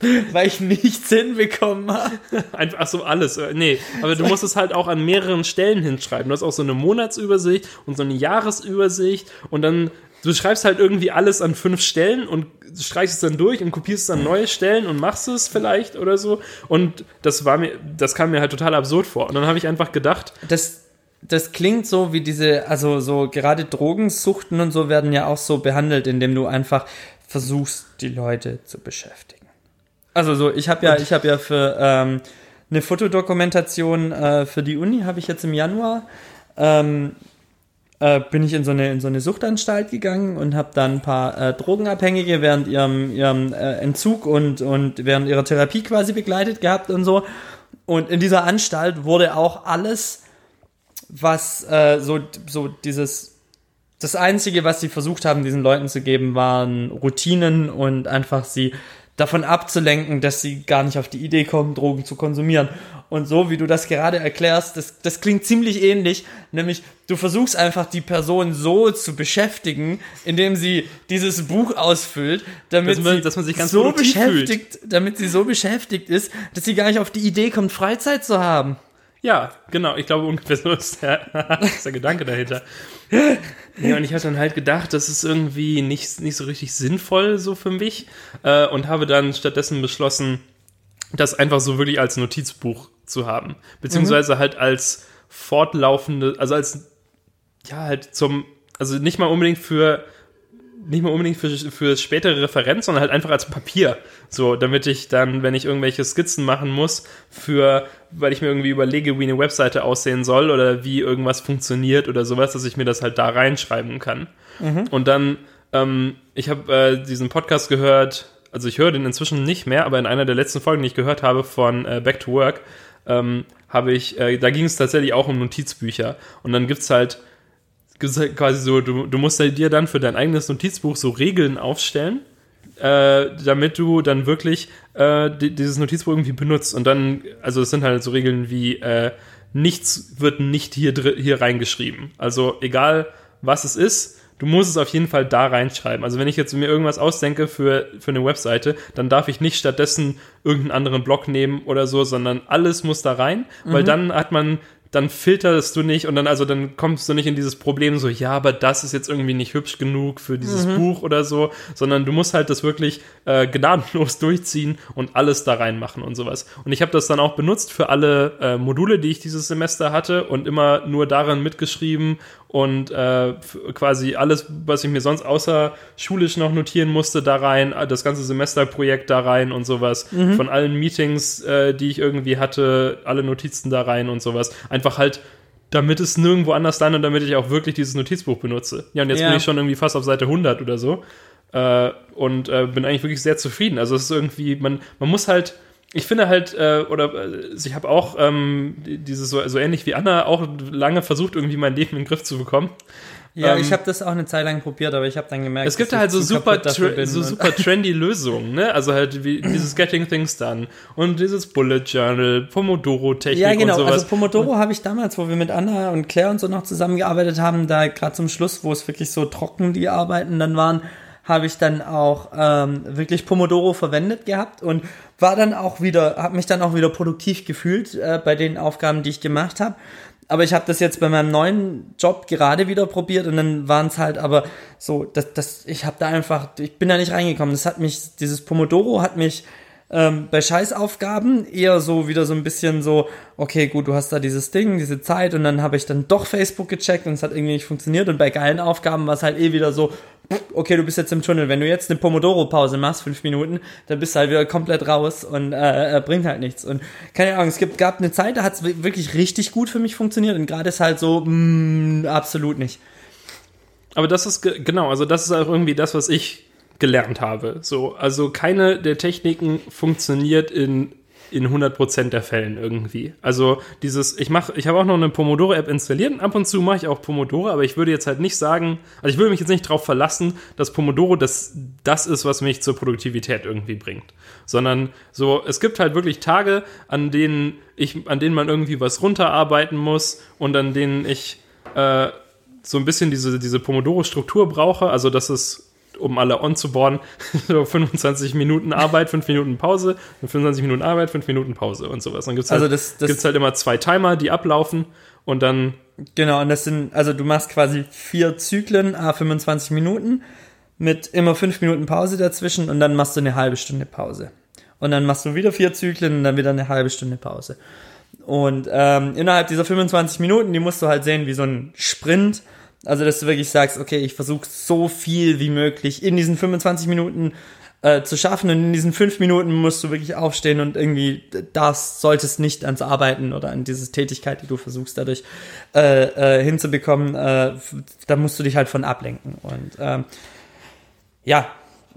Weil ich nichts hinbekommen habe. einfach so alles. Äh, Nee, aber du musst es halt auch an mehreren Stellen hinschreiben. Du hast auch so eine Monatsübersicht und so eine Jahresübersicht und dann du schreibst halt irgendwie alles an fünf Stellen und streichst es dann durch und kopierst es an neue Stellen und machst es vielleicht oder so. Und das war mir, das kam mir halt total absurd vor. Und dann habe ich einfach gedacht, Das, das klingt so wie diese, also so gerade Drogensuchten und so werden ja auch so behandelt, indem du einfach versuchst, die Leute zu beschäftigen. Also so, ich habe ja, ich habe ja für ähm, eine Fotodokumentation äh, für die Uni habe ich jetzt im Januar ähm, äh, bin ich in so eine in so eine Suchtanstalt gegangen und habe dann ein paar äh, Drogenabhängige während ihrem ihrem äh, Entzug und und während ihrer Therapie quasi begleitet gehabt und so. Und in dieser Anstalt wurde auch alles, was äh, so so dieses das einzige, was sie versucht haben, diesen Leuten zu geben, waren Routinen und einfach sie davon abzulenken, dass sie gar nicht auf die Idee kommen, Drogen zu konsumieren. Und so wie du das gerade erklärst, das, das klingt ziemlich ähnlich, nämlich du versuchst einfach die Person so zu beschäftigen, indem sie dieses Buch ausfüllt, damit Dass man- sie dass man sich ganz so beschäftigt, damit sie so beschäftigt ist, dass sie gar nicht auf die Idee kommt, Freizeit zu haben. Ja, genau. Ich glaube, ungefähr so ist der, ist der Gedanke dahinter. Ja, und ich hatte dann halt gedacht, das ist irgendwie nicht, nicht so richtig sinnvoll so für mich äh, und habe dann stattdessen beschlossen, das einfach so wirklich als Notizbuch zu haben. Beziehungsweise halt als fortlaufende, also als, ja, halt zum, also nicht mal unbedingt für nicht mal unbedingt für, für spätere Referenz, sondern halt einfach als Papier. So, damit ich dann, wenn ich irgendwelche Skizzen machen muss, für, weil ich mir irgendwie überlege, wie eine Webseite aussehen soll oder wie irgendwas funktioniert oder sowas, dass ich mir das halt da reinschreiben kann. Und dann, ähm, ich habe äh, diesen Podcast gehört, also ich höre den inzwischen nicht mehr, aber in einer der letzten Folgen, die ich gehört habe von äh, Back to Work, ähm, habe ich, äh, da ging es tatsächlich auch um Notizbücher. Und dann halt gibt's halt quasi so, du, du musst dir dann für dein eigenes Notizbuch so Regeln aufstellen, äh, damit du dann wirklich äh, di- dieses Notizbuch irgendwie benutzt. Und dann, also es sind halt so Regeln wie, äh, nichts wird nicht hier, hier reingeschrieben. Also egal, was es ist, du musst es auf jeden Fall da reinschreiben. Also wenn ich jetzt mir irgendwas ausdenke für, für eine Webseite, dann darf ich nicht stattdessen irgendeinen anderen Blog nehmen oder so, sondern alles muss da rein, weil dann hat man dann filterst du nicht und dann also dann kommst du nicht in dieses Problem so ja aber das ist jetzt irgendwie nicht hübsch genug für dieses Buch oder so sondern du musst halt das wirklich äh, gnadenlos durchziehen und alles da reinmachen und sowas. Und ich habe das dann auch benutzt für alle äh, Module die ich dieses Semester hatte und immer nur daran mitgeschrieben und äh, quasi alles was ich mir sonst außer schulisch noch notieren musste da rein äh, das ganze Semesterprojekt da rein und sowas von allen Meetings äh, die ich irgendwie hatte alle Notizen da rein und sowas einfach halt damit es nirgendwo anders landet und damit ich auch wirklich dieses Notizbuch benutze. Ja, und jetzt Ja. bin ich schon irgendwie fast auf Seite 100 oder so äh, und äh, bin eigentlich wirklich sehr zufrieden. Also es ist irgendwie, man, man muss halt, ich finde halt, äh, oder äh, ich habe auch ähm, dieses so, so ähnlich wie Anna auch lange versucht, irgendwie mein Leben in den Griff zu bekommen. Ja, Ähm, ich habe das auch eine Zeit lang probiert, aber ich habe dann gemerkt, Es gibt dass halt so super, so und- super trendy Lösungen, ne? Also halt wie dieses Getting Things Done und dieses Bullet Journal, Pomodoro-Technik Ja, genau. und sowas. Also Pomodoro habe ich damals, wo wir mit Anna und Claire und so noch zusammengearbeitet haben, da gerade zum Schluss, wo es wirklich so trocken die Arbeiten dann waren, habe ich dann auch ähm, wirklich Pomodoro verwendet gehabt und war dann auch wieder, habe mich dann auch wieder produktiv gefühlt äh, bei den Aufgaben, die ich gemacht habe. Aber ich habe das jetzt bei meinem neuen Job gerade wieder probiert und dann waren es halt aber so, dass das, ich habe da einfach, ich bin da nicht reingekommen. Das hat mich, dieses Pomodoro hat mich ähm, bei Scheißaufgaben eher so wieder so ein bisschen so, okay, gut, du hast da dieses Ding, diese Zeit und dann habe ich dann doch Facebook gecheckt und es hat irgendwie nicht funktioniert. Und bei geilen Aufgaben war es halt eh wieder so, okay, du bist jetzt im Tunnel, wenn du jetzt eine Pomodoro-Pause machst, fünf Minuten, dann bist du halt wieder komplett raus und äh, äh, bringt halt nichts. Und keine Ahnung, es gibt, gab eine Zeit, da hat es wirklich richtig gut für mich funktioniert und gerade ist halt so, mh, absolut nicht. Aber das ist ge- genau, also das ist auch irgendwie das, was ich gelernt habe. So, also keine der Techniken funktioniert in in 100% der Fällen irgendwie. Also dieses, ich mache, ich habe auch noch eine Pomodoro-App installiert und ab und zu mache ich auch Pomodoro, aber ich würde jetzt halt nicht sagen, also ich würde mich jetzt nicht darauf verlassen, dass Pomodoro das, das ist, was mich zur Produktivität irgendwie bringt. Sondern so, es gibt halt wirklich Tage, an denen ich, an denen man irgendwie was runterarbeiten muss und an denen ich äh, so ein bisschen diese, diese Pomodoro-Struktur brauche, also dass es, um alle on zu boarden, so 25 Minuten Arbeit, 5 Minuten Pause, 25 Minuten Arbeit, 5 Minuten Pause und sowas. Dann gibt es halt, Also das- das- gibt's halt immer zwei Timer, die ablaufen und dann, Genau, und das sind, also du machst quasi vier Zyklen, a 25 Minuten, mit immer fünf Minuten Pause dazwischen und dann machst du eine halbe Stunde Pause. Und dann machst du wieder vier Zyklen und dann wieder eine halbe Stunde Pause. Und ähm, innerhalb dieser 25 Minuten, die musst du halt sehen wie so ein Sprint. Also, dass du wirklich sagst, okay, ich versuche so viel wie möglich in diesen 25 Minuten äh, zu schaffen und in diesen fünf Minuten musst du wirklich aufstehen und irgendwie das solltest nicht ans Arbeiten oder an diese Tätigkeit, die du versuchst dadurch äh, äh, hinzubekommen, äh, da musst du dich halt von ablenken und ähm, ja,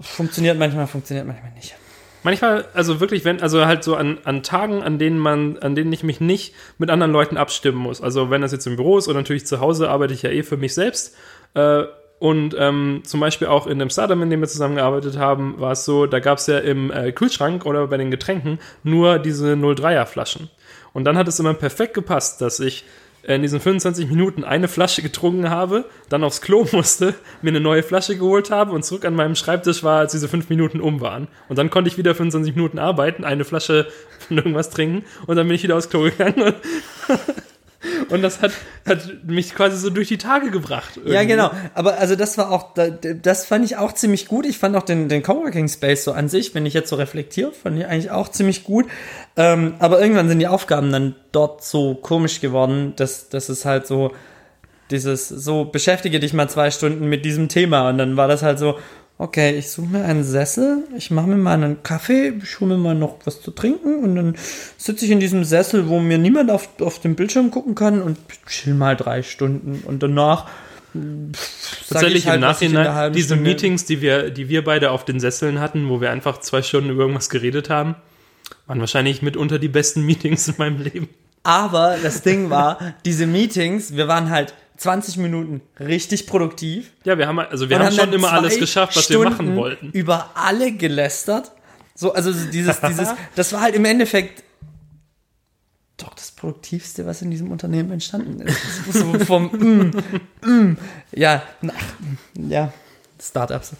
funktioniert manchmal, funktioniert manchmal nicht. Manchmal, also wirklich, wenn, also halt so an, an Tagen, an denen man, an denen ich mich nicht mit anderen Leuten abstimmen muss. Also wenn das jetzt im Büro ist oder natürlich zu Hause arbeite ich ja eh für mich selbst. Äh, und ähm, zum Beispiel auch in dem Startup, in dem wir zusammengearbeitet haben, war es so, da gab es ja im äh, Kühlschrank oder bei den Getränken nur diese 03er Flaschen. Und dann hat es immer perfekt gepasst, dass ich in diesen 25 Minuten eine Flasche getrunken habe, dann aufs Klo musste, mir eine neue Flasche geholt habe und zurück an meinem Schreibtisch war, als diese fünf Minuten um waren. Und dann konnte ich wieder 25 Minuten arbeiten, eine Flasche von irgendwas trinken und dann bin ich wieder aufs Klo gegangen. Und, das hat, hat mich quasi so durch die Tage gebracht. Ja, irgendwie. genau. Aber also das war auch, da- das fand ich auch ziemlich gut. Ich fand auch den, den Coworking Space so an sich, wenn ich jetzt so reflektiere, fand ich eigentlich auch ziemlich gut. Ähm, aber irgendwann sind die Aufgaben dann dort so komisch geworden, dass, dass es halt so dieses, so beschäftige dich mal zwei Stunden mit diesem Thema. Und dann war das halt so, okay, ich suche mir einen Sessel, ich mache mir mal einen Kaffee, ich hole mir mal noch was zu trinken und dann sitze ich in diesem Sessel, wo mir niemand auf, auf dem Bildschirm gucken kann und chill mal drei Stunden und danach pff, Tatsächlich ich halt, im Nachhinein, diese Stunde- Meetings, die wir, die wir beide auf den Sesseln hatten, wo wir einfach zwei Stunden über irgendwas geredet haben, waren wahrscheinlich mitunter die besten Meetings in meinem Leben. Aber das Ding war, diese Meetings, wir waren halt 20 Minuten richtig produktiv. Ja, wir haben, also wir haben schon immer alles geschafft, was wir Stunden machen wollten. Über alle gelästert. So, also dieses, dieses, das war halt im Endeffekt doch das Produktivste, was in diesem Unternehmen entstanden ist. So vom, mm, mm, ja, na, ja, Startups.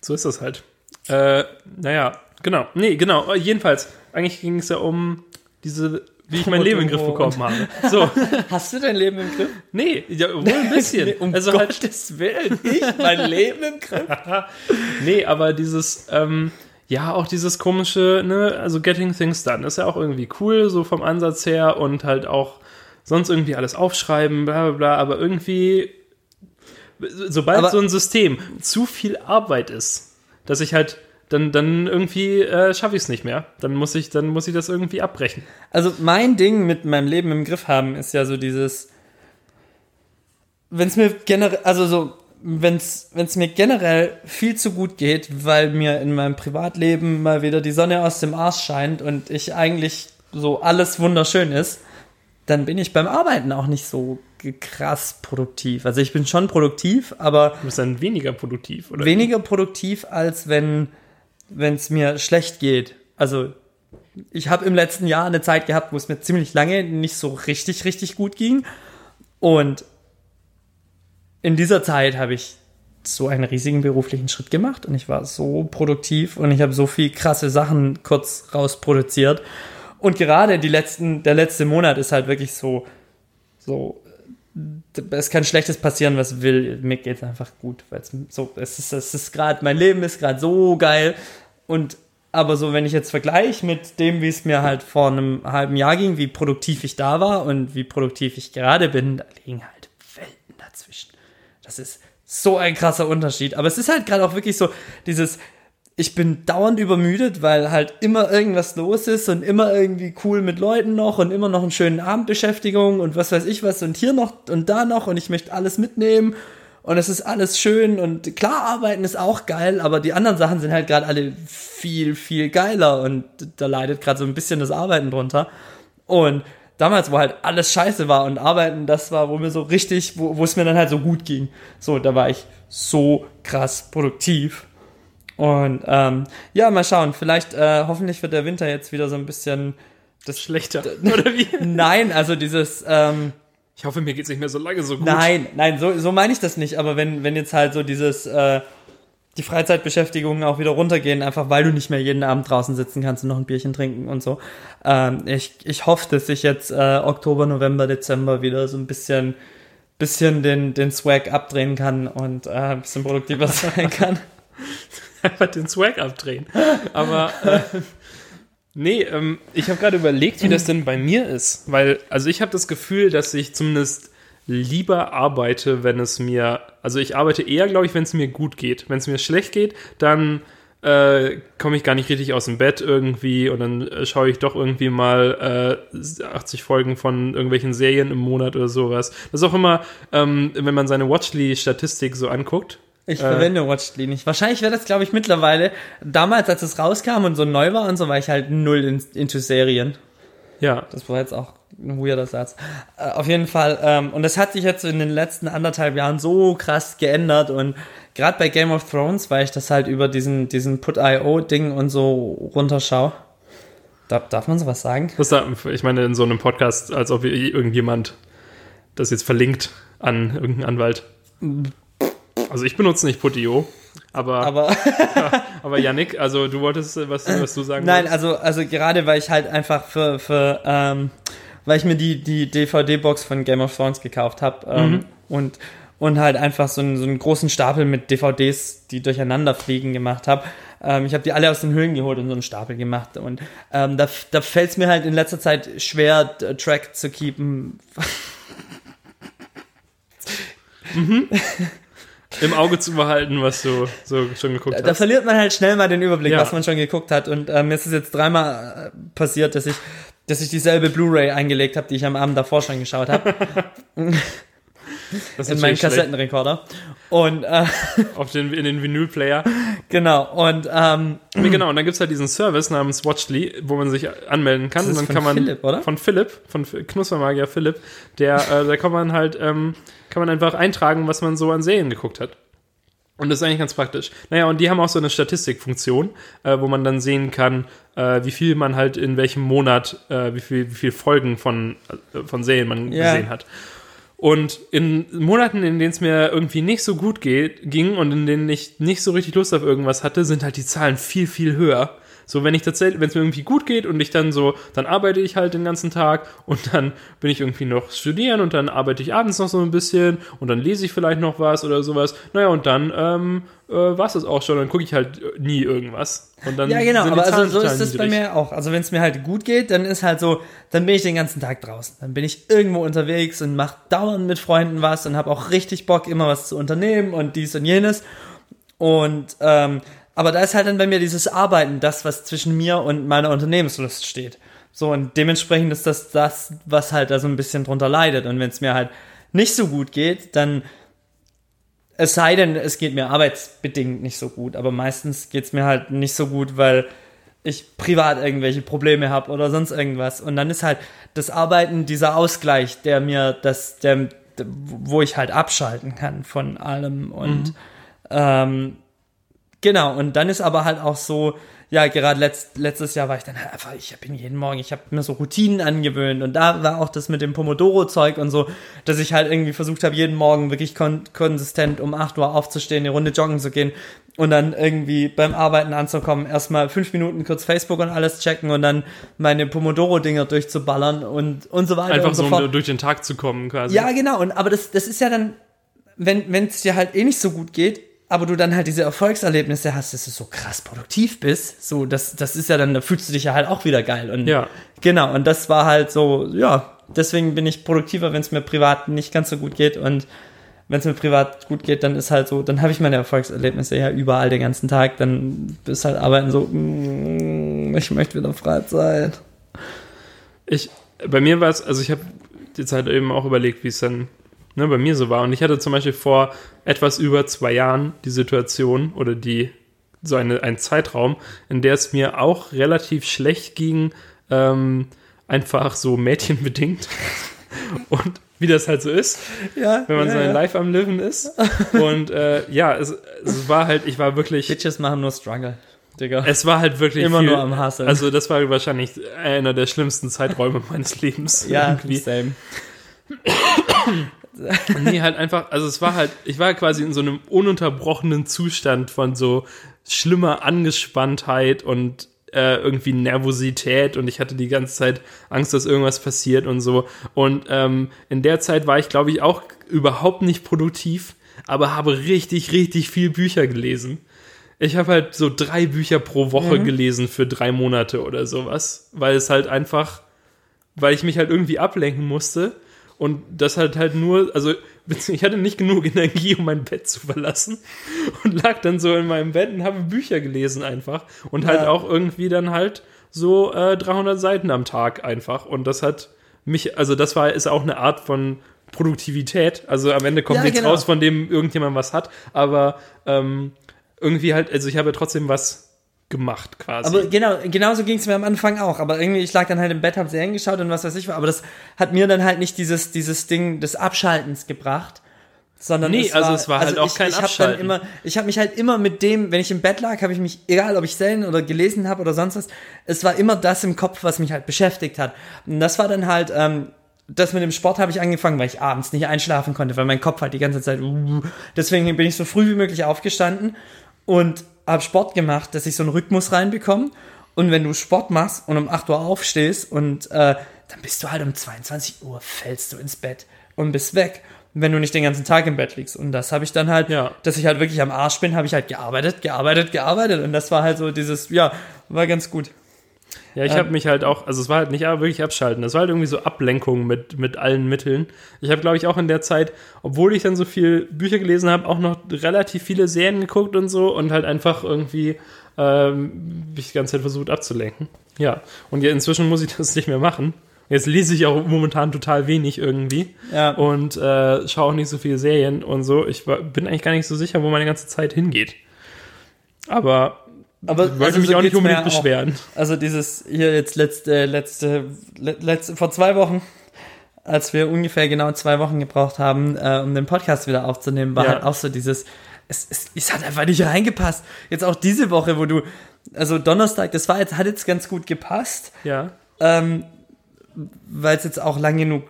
So ist das halt. Äh, naja, genau. Nee, genau. Jedenfalls, eigentlich ging es ja um diese, wie ich mein Leben in den Griff bekommen habe. So, Hast du dein Leben im Griff? nee, ja, wohl ein bisschen. um also halt, Gottes Willen, ich mein Leben im Griff. nee, aber dieses, ähm, ja, auch dieses komische, ne, also Getting Things Done ist ja auch irgendwie cool, so vom Ansatz her und halt auch sonst irgendwie alles aufschreiben, bla bla bla, aber irgendwie, sobald Aber- so ein System zu viel Arbeit ist, dass ich halt, dann, dann irgendwie äh, schaffe ich es nicht mehr. Dann muss ich, dann muss ich das irgendwie abbrechen. Also mein Ding mit meinem Leben im Griff haben ist ja so dieses, wenn es mir generell, also so, wenn es mir generell viel zu gut geht, weil mir in meinem Privatleben mal wieder die Sonne aus dem Arsch scheint und ich eigentlich so alles wunderschön ist, dann bin ich beim Arbeiten auch nicht so krass produktiv. Also ich bin schon produktiv, aber Du bist dann weniger produktiv, oder? weniger produktiv, als wenn es mir schlecht geht. Also ich habe im letzten Jahr eine Zeit gehabt, wo es mir ziemlich lange nicht so richtig, richtig gut ging. Und in dieser Zeit habe ich so einen riesigen beruflichen Schritt gemacht und ich war so produktiv und ich habe so viel krasse Sachen kurz rausproduziert. Und gerade die letzten, der letzte Monat ist halt wirklich so, so, es kann Schlechtes passieren, was will. Mir geht's einfach gut, weil es so, es ist, es ist gerade, mein Leben ist gerade so geil und aber so, wenn ich jetzt vergleiche mit dem, wie es mir halt vor einem halben Jahr ging, wie produktiv ich da war und wie produktiv ich gerade bin, da liegen halt Welten dazwischen. Das ist so ein krasser Unterschied. Aber es ist halt gerade auch wirklich so dieses, ich bin dauernd übermüdet, weil halt immer irgendwas los ist und immer irgendwie cool mit Leuten noch und immer noch einen schönen Abendbeschäftigung und was weiß ich was und hier noch und da noch und ich möchte alles mitnehmen und es ist alles schön und klar, arbeiten ist auch geil, aber die anderen Sachen sind halt gerade alle viel, viel geiler und da leidet gerade so ein bisschen das Arbeiten drunter. Und damals, wo halt alles scheiße war und Arbeiten, das war, wo mir so richtig, wo, es mir dann halt so gut ging. So, da war ich so krass produktiv. Und ähm, ja, mal schauen. Vielleicht, äh, hoffentlich wird der Winter jetzt wieder so ein bisschen das Schlechter, oder wie? Nein, also dieses, ähm, Ich hoffe, mir geht's nicht mehr so lange so gut. Nein, nein, so, so meine ich das nicht. Aber wenn, wenn jetzt halt so dieses, äh, die Freizeitbeschäftigungen auch wieder runtergehen, einfach weil du nicht mehr jeden Abend draußen sitzen kannst und noch ein Bierchen trinken und so. Ähm, ich, ich hoffe, dass ich jetzt äh, Oktober, November, Dezember wieder so ein bisschen, bisschen den, den Swag abdrehen kann und äh, ein bisschen produktiver sein kann. einfach den Swag abdrehen. Aber äh, nee, ähm, ich habe gerade überlegt, wie das denn bei mir ist. Weil, also ich habe das Gefühl, dass ich zumindest lieber arbeite, wenn es mir, also ich arbeite eher, glaube ich, wenn es mir gut geht. Wenn es mir schlecht geht, dann äh, komme ich gar nicht richtig aus dem Bett irgendwie und dann äh, schaue ich doch irgendwie mal äh, 80 Folgen von irgendwelchen Serien im Monat oder sowas. Das ist auch immer, ähm, wenn man seine Watchly-Statistik so anguckt, Ich verwende Watchly nicht. Wahrscheinlich wäre das, glaube ich, mittlerweile, damals, als es rauskam und so neu war und so, war ich halt null in, into Serien. ja, Das war jetzt auch ein weirder Satz. Äh, auf jeden Fall, ähm, und das hat sich jetzt in den letzten anderthalb Jahren so krass geändert und gerade bei Game of Thrones, weil ich das halt über diesen, diesen Put.io-Ding und so runterschau. Darf, darf man sowas sagen? Was da, ich meine, in so einem Podcast, als ob irgendjemand das jetzt verlinkt an irgendeinen Anwalt. Also ich benutze nicht Putio, aber, aber, Aber Yannick, also du wolltest äh, was, was du sagen nein, also, also gerade weil ich halt einfach für, für ähm, weil ich mir die, die DVD-Box von Game of Thrones gekauft habe ähm, Mhm. und, und halt einfach so einen, so einen großen Stapel mit DVDs, die durcheinander fliegen, gemacht habe. Ähm, ich habe die alle aus den Höhlen geholt und so einen Stapel gemacht. Und ähm, da, da fällt es mir halt in letzter Zeit schwer, Track zu keepen. Im Auge zu behalten, was du so schon geguckt Da hast. verliert man halt schnell mal den Überblick, Ja. was man schon geguckt hat. Und ähm, mir ist es jetzt dreimal äh, passiert, dass ich, dass ich dieselbe Blu-ray eingelegt habe, die ich am Abend davor schon geschaut habe, in schlecht. Kassettenrekorder. Und äh, Auf den, in den Vinyl-Player. genau, und ähm, genau, und dann gibt's halt diesen Service namens Watchly, wo man sich anmelden kann. Das ist und dann von kann man, Philipp, oder? Von Philipp, von Knuspermagier Philipp. Der, äh, da kann man halt, ähm, kann man einfach eintragen, was man so an Serien geguckt hat. Und das ist eigentlich ganz praktisch. Naja, und die haben auch so eine Statistikfunktion, äh, wo man dann sehen kann, äh, wie viel man halt in welchem Monat, äh, wie viel, wie viel Folgen von, äh, von Serien man Ja. gesehen hat. Und in Monaten, in denen es mir irgendwie nicht so gut geht, ging und in denen ich nicht so richtig Lust auf irgendwas hatte, sind halt die Zahlen viel, viel höher. So, wenn ich tatsächlich, wenn es mir irgendwie gut geht und ich dann so, dann arbeite ich halt den ganzen Tag und dann bin ich irgendwie noch studieren und dann arbeite ich abends noch so ein bisschen und dann lese ich vielleicht noch was oder sowas. Naja, und dann ähm, äh, war es das auch schon. Dann gucke ich halt äh, nie irgendwas. Und dann ja genau, aber also so ist es bei mir auch. Also wenn es mir halt gut geht, dann ist halt so, dann bin ich den ganzen Tag draußen. Dann bin ich irgendwo unterwegs und mache dauernd mit Freunden was und habe auch richtig Bock, immer was zu unternehmen und dies und jenes. Und ähm, aber da ist halt dann bei mir dieses Arbeiten, das, was zwischen mir und meiner Unternehmenslust steht. So, und dementsprechend ist das das, was halt da so ein bisschen drunter leidet. Und wenn es mir halt nicht so gut geht, dann Es sei denn, es geht mir arbeitsbedingt nicht so gut, aber meistens geht es mir halt nicht so gut, weil ich privat irgendwelche Probleme habe oder sonst irgendwas. Und dann ist halt das Arbeiten dieser Ausgleich, der mir das, der, wo ich halt abschalten kann von allem. Und mhm. ähm, genau, und dann ist aber halt auch so, ja, gerade letzt, letztes Jahr war ich dann halt einfach, ich bin jeden Morgen, ich habe mir so Routinen angewöhnt und da war auch das mit dem Pomodoro-Zeug und so, dass ich halt irgendwie versucht habe, jeden Morgen wirklich kon konsistent um 8 Uhr aufzustehen, eine Runde joggen zu gehen und dann irgendwie beim Arbeiten anzukommen, erstmal fünf Minuten kurz Facebook und alles checken und dann meine Pomodoro-Dinger durchzuballern und, und so weiter. Einfach und so, fort. um durch den Tag zu kommen quasi. Ja, genau. Und aber das, das ist ja dann, wenn es dir halt eh nicht so gut geht, aber du dann halt diese Erfolgserlebnisse hast, dass du so krass produktiv bist, so, das, das ist ja dann, da fühlst du dich ja halt auch wieder geil. Und Ja. genau, und das war halt so, ja, deswegen bin ich produktiver, wenn es mir privat nicht ganz so gut geht und wenn es mir privat gut geht, dann ist halt so, dann habe ich meine Erfolgserlebnisse ja überall den ganzen Tag, dann ist halt Arbeiten so, mm, ich möchte wieder Freizeit. Ich, bei mir war es, also ich habe jetzt halt eben auch überlegt, wie es dann ne, bei mir so war. Und ich hatte zum Beispiel vor etwas über zwei Jahren die Situation oder die so eine, ein Zeitraum, in der es mir auch relativ schlecht ging, ähm, einfach so mädchenbedingt. Und wie das halt so ist, Ja, wenn man ja, so ein ja. Live am Liven ist. Und äh, ja, es, es war halt, ich war wirklich, Bitches machen nur Struggle, Digga. es war halt wirklich Immer viel, nur am Hasseln. Also das war wahrscheinlich einer der schlimmsten Zeiträume meines Lebens. ja, irgendwie. same. Nee, halt einfach, also es war halt, ich war quasi in so einem ununterbrochenen Zustand von so schlimmer Angespanntheit und äh, irgendwie Nervosität und ich hatte die ganze Zeit Angst, dass irgendwas passiert und so. Und ähm, in der Zeit war ich, glaube ich, auch überhaupt nicht produktiv, aber habe richtig, richtig viel Bücher gelesen. Ich habe halt so drei Bücher pro Woche gelesen für drei Monate oder sowas, weil es halt einfach, weil ich mich halt irgendwie ablenken musste und das halt halt nur, also ich hatte nicht genug Energie, um mein Bett zu verlassen und lag dann so in meinem Bett und habe Bücher gelesen einfach und halt Ja. auch irgendwie dann halt so äh, 300 Seiten am Tag einfach und das hat mich, also das war ist auch eine Art von Produktivität, also am Ende kommt Ja, nichts genau. raus, von dem irgendjemand was hat, aber ähm, irgendwie halt, also ich habe ja trotzdem was gemacht quasi. Aber genau, genauso ging es mir am Anfang auch. Aber irgendwie, ich lag dann halt im Bett, hab Serien geschaut und was weiß ich was. Aber das hat mir dann halt nicht dieses, dieses Ding des Abschaltens gebracht. Sondern Nee, also es war halt auch kein ich hab Abschalten. Dann immer, ich habe mich halt immer mit dem, wenn ich im Bett lag, habe ich mich, egal ob ich Serien oder gelesen habe oder sonst was, es war immer das im Kopf, was mich halt beschäftigt hat. Und das war dann halt, ähm, das mit dem Sport habe ich angefangen, weil ich abends nicht einschlafen konnte, weil mein Kopf halt die ganze Zeit, uh, deswegen bin ich so früh wie möglich aufgestanden und habe Sport gemacht, dass ich so einen Rhythmus reinbekomme. Und wenn du Sport machst und um 8 Uhr aufstehst und äh, dann bist du halt um 22 Uhr, fällst du ins Bett und bist weg. Wenn du nicht den ganzen Tag im Bett liegst. Und das habe ich dann halt, Ja. dass ich halt wirklich am Arsch bin, habe ich halt gearbeitet, gearbeitet, gearbeitet. Und das war halt so dieses, ja, war ganz gut. Ja, ich Ähm, habe mich halt auch, also es war halt nicht wirklich abschalten, es war halt irgendwie so Ablenkung mit, mit allen Mitteln. Ich habe, glaube ich, auch in der Zeit, obwohl ich dann so viel Bücher gelesen habe, auch noch relativ viele Serien geguckt und so und halt einfach irgendwie ähm, mich die ganze Zeit versucht abzulenken. Ja, und ja, inzwischen muss ich das nicht mehr machen. Jetzt lese ich auch momentan total wenig irgendwie Ja. und äh, schaue auch nicht so viele Serien und so. Ich war, bin eigentlich gar nicht so sicher, wo meine ganze Zeit hingeht. Aber Aber ich wollte also mich so auch nicht unbedingt auch. beschweren. Also dieses hier jetzt letzte, letzte, le- letzte, vor zwei Wochen, als wir ungefähr genau zwei Wochen gebraucht haben, äh, um den Podcast wieder aufzunehmen, war Ja. halt auch so dieses, es, es, es hat einfach nicht reingepasst. Jetzt auch diese Woche, wo du, also Donnerstag, das war jetzt, hat jetzt ganz gut gepasst, Ja. ähm, weil es jetzt auch lang genug